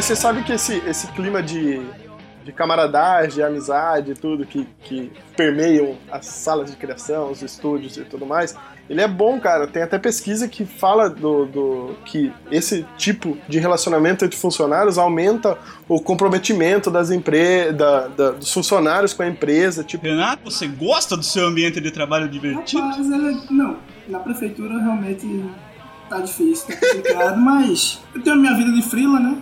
mas você sabe que esse, esse clima de, de camaradagem, de amizade, tudo que, que permeiam as salas de criação, os estúdios e tudo mais, ele é bom, cara. Tem até pesquisa que fala do, do que esse tipo de relacionamento entre funcionários aumenta o comprometimento das empre da, da- dos funcionários com a empresa. Tipo, Renato, você gosta do seu ambiente de trabalho divertido? Rapaz, ele, não, na prefeitura realmente tá difícil, tá complicado, mas eu tenho a minha vida de frila, né?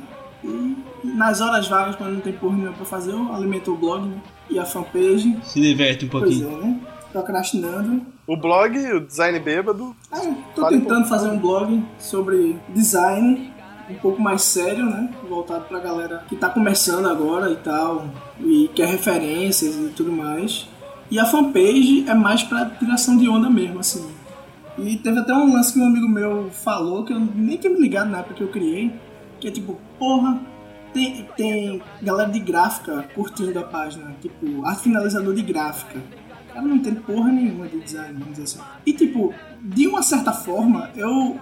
E nas horas vagas, quando não tem porra nenhuma pra fazer, eu alimento o blog né? e a fanpage. Se diverte um Pois pouquinho. é, né? Procrastinando. o blog, o design bêbado. É, tô Fale um tentando fazer um blog sobre design, um pouco mais sério, né? Voltado pra galera que tá começando agora e tal, e quer referências e tudo mais. E a fanpage é mais pra tiração de onda mesmo, assim. E teve até um lance que um amigo meu falou, que eu nem tinha me ligado na época que eu criei, que é tipo, porra, tem, tem galera de gráfica curtindo a página, tipo, arte finalizador de gráfica. O cara não entende porra nenhuma de design, vamos dizer assim. E tipo, de uma certa forma, eu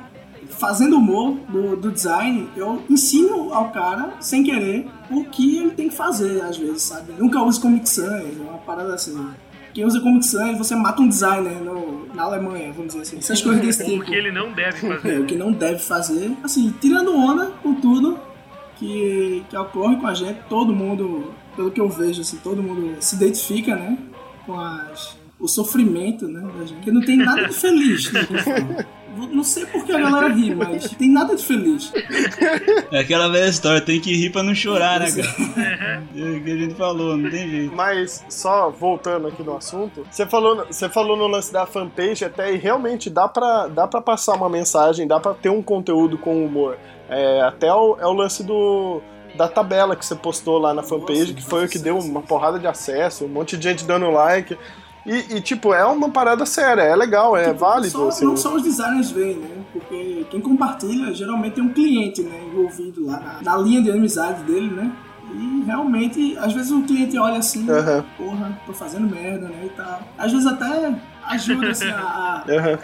fazendo humor do, do design, eu ensino ao cara, sem querer, o que ele tem que fazer, às vezes, sabe? Nunca use Comic Sans, é uma parada assim. Quem usa Comic Sans, você mata um designer no- na Alemanha, vamos dizer assim. Essas coisas desse O tipo. que ele não deve É, fazer. o que não deve fazer, assim, tirando onda com tudo que, que ocorre com a gente, todo mundo, pelo que eu vejo, assim, todo mundo se identifica, né, com as, o sofrimento, né, da gente, porque não tem nada de feliz, né. Não sei por que a galera ri, mas tem nada de feliz. É aquela velha história, tem que rir pra não chorar, né, cara? É o que a gente falou, não tem jeito. Mas só voltando aqui no assunto, você falou, você falou no lance da fanpage até e realmente dá pra, dá pra passar uma mensagem, dá pra ter um conteúdo com humor. É, até o, é o lance do da tabela que você postou lá na fanpage, que foi o que deu uma porrada de acesso, um monte de gente dando like. E, e, tipo, é uma parada séria, é legal, é válido. Só, assim. não só os designers veem, né? Porque quem compartilha geralmente é um cliente, né? Envolvido lá na, na linha de amizade dele, né? E realmente, às vezes o cliente olha assim, Aham. porra, tô fazendo merda, né? E tal. Às vezes até ajuda assim, a, a- Aham.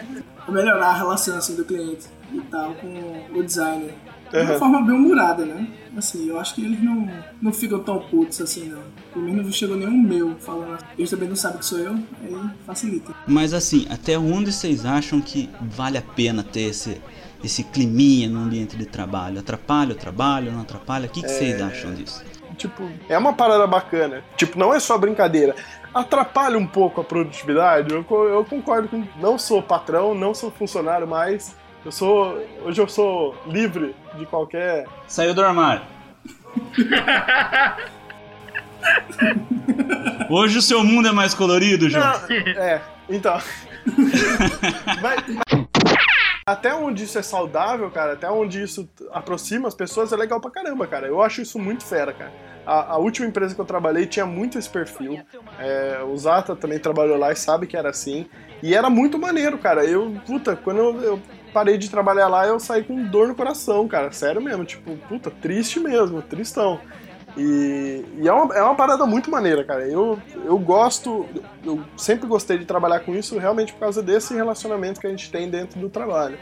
a melhorar a relação assim, do cliente e tal com o designer. De uma Aham. forma bem humorada, né? Assim, eu acho que eles não, não ficam tão putos assim, não. Pelo menos não chegou nenhum meu falando. Eles também não sabem que sou eu, aí facilita. Mas assim, até onde vocês acham que vale a pena ter esse, esse climinha no ambiente de trabalho? Atrapalha o trabalho, não atrapalha? O que, que vocês acham disso? Tipo, é uma parada bacana. Tipo, não é só brincadeira. Atrapalha um pouco a produtividade. Eu, eu concordo com. Não sou patrão, não sou funcionário mais. Eu sou. Hoje eu sou livre de qualquer. Saiu do armário. Hoje o seu mundo é mais colorido, João. É, então. Mas- até onde isso é saudável, cara, até onde isso aproxima as pessoas, é legal pra caramba, cara. Eu acho isso muito fera, cara. A, a última empresa que eu trabalhei tinha muito esse perfil. É, o Zata também trabalhou lá e sabe que era assim. E era muito maneiro, cara. Eu, puta, quando eu, eu parei de trabalhar lá, eu saí com dor no coração, cara. Sério mesmo. Tipo, puta, triste mesmo, tristão. E, e é, uma, é uma parada muito maneira, cara. Eu, eu gosto, eu sempre gostei de trabalhar com isso realmente por causa desse relacionamento que a gente tem dentro do trabalho.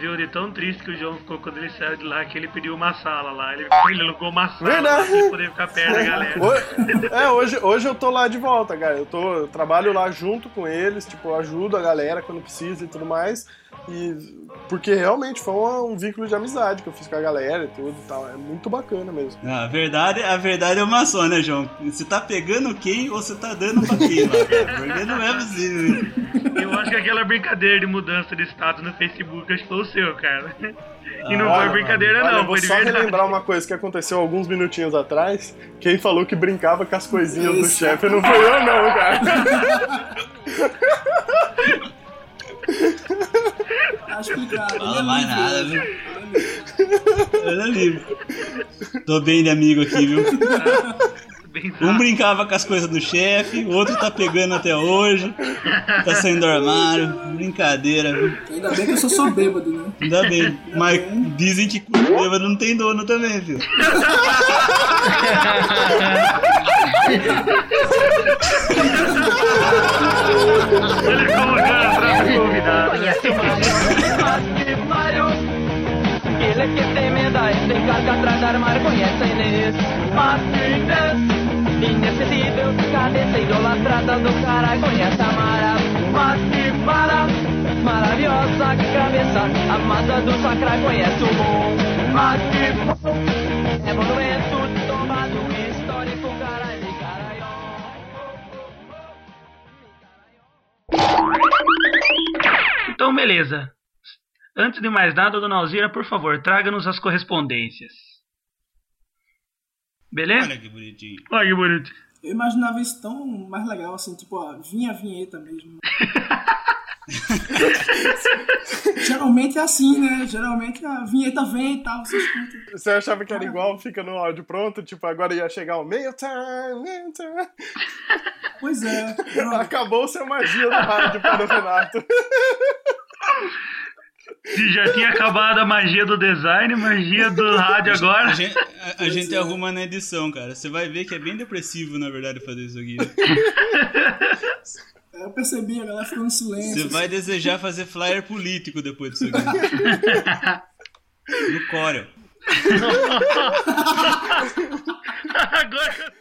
Viu, de tão triste que o João ficou quando ele saiu de lá, que ele pediu uma sala lá. Ele, ele alugou uma sala Verdade. pra poder ficar perto da galera. Hoje, é, hoje, hoje eu tô lá de volta, cara. Eu, tô, eu trabalho lá junto com eles, tipo, eu ajudo a galera quando precisa e tudo mais. E porque realmente foi um, um vínculo de amizade que eu fiz com a galera e tudo e tal. É muito bacana mesmo. A verdade, a verdade é uma só, né, João? Você tá pegando quem ou você tá dando pra quem? Porque não é possível. Eu acho que aquela brincadeira de mudança de status no Facebook acho que foi o seu, cara. E não Ah, foi brincadeira, Olha, não, eu vou foi de só verdade. relembrar uma coisa que aconteceu alguns minutinhos atrás. Quem falou que brincava com as coisinhas do Isso. chefe não foi eu, não, cara. Tá explicado. Fala é mais nada, viu? É livre. Ele é livre. Tô bem de amigo aqui, viu? Bem Um brincava com as coisas do chefe, o outro tá pegando até hoje, tá saindo do armário. Brincadeira, viu? Ainda bem que eu só sou bêbado, né? Ainda bem. Mas dizem que bêbado não tem dono também, filho. Ele colocando atrás do convidado. Ele que se me dá, se encarga atrás de armar, conhecem-lhes Martínez Inesquecível, cabeça idolatrada do cara conhece a Mara Mas que Mara, maravilhosa cabeça Amada do Sacra conhece o bom Mas que é monumento Histórico, Então, beleza. Antes de mais nada, dona Alzira, por favor, traga-nos as correspondências. Beleza? Olha que bonitinho. Olha que bonito. Eu imaginava isso tão mais legal, assim, tipo, ó, vinha a vinheta mesmo. Geralmente é assim, né? Geralmente a vinheta vem e tal, você escuta. Você achava que era igual, fica no áudio pronto, tipo, agora ia chegar o meio time, meio time. Pois é. eu- Acabou seu magia do rádio para o Renato. Se já tinha acabado a magia do design, magia do rádio agora. A gente, a- a gente arruma na edição, cara. Você vai ver que é bem depressivo, na verdade, fazer isso aqui. Eu percebi, a galera ficou no silêncio. Você vai desejar fazer flyer político depois disso aqui. No Corel. agora